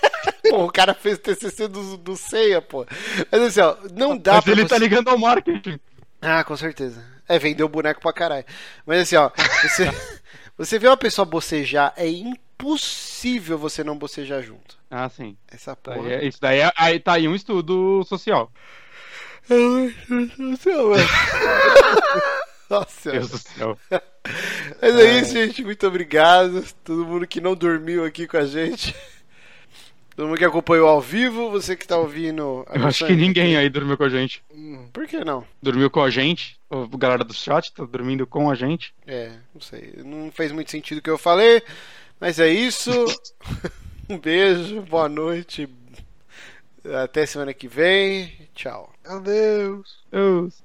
Pô, o cara fez TCC do, do Ceia, pô. Mas assim, ó, não dá Mas pra ele você... tá ligando ao marketing. Ah, com certeza. É, vendeu boneco pra caralho. Mas assim, ó, você, você vê uma pessoa bocejar, é impossível você não bocejar junto. Ah, sim. Essa Daí porra. é- isso daí é, aí tá aí um estudo social. Nossa, Deus do céu. Mas é isso, gente. Muito obrigado. Todo mundo que não dormiu aqui com a gente. Todo mundo que acompanhou ao vivo. Você que tá ouvindo. a Eu acho que ninguém aí dormiu com a gente. Hum, Por que não? Dormiu com a gente. O galera do chat tá dormindo com a gente. É, não sei. Não fez muito sentido o que eu falei. Mas é isso. um beijo. Boa noite. Até semana que vem. Tchau. Adeus. Deus.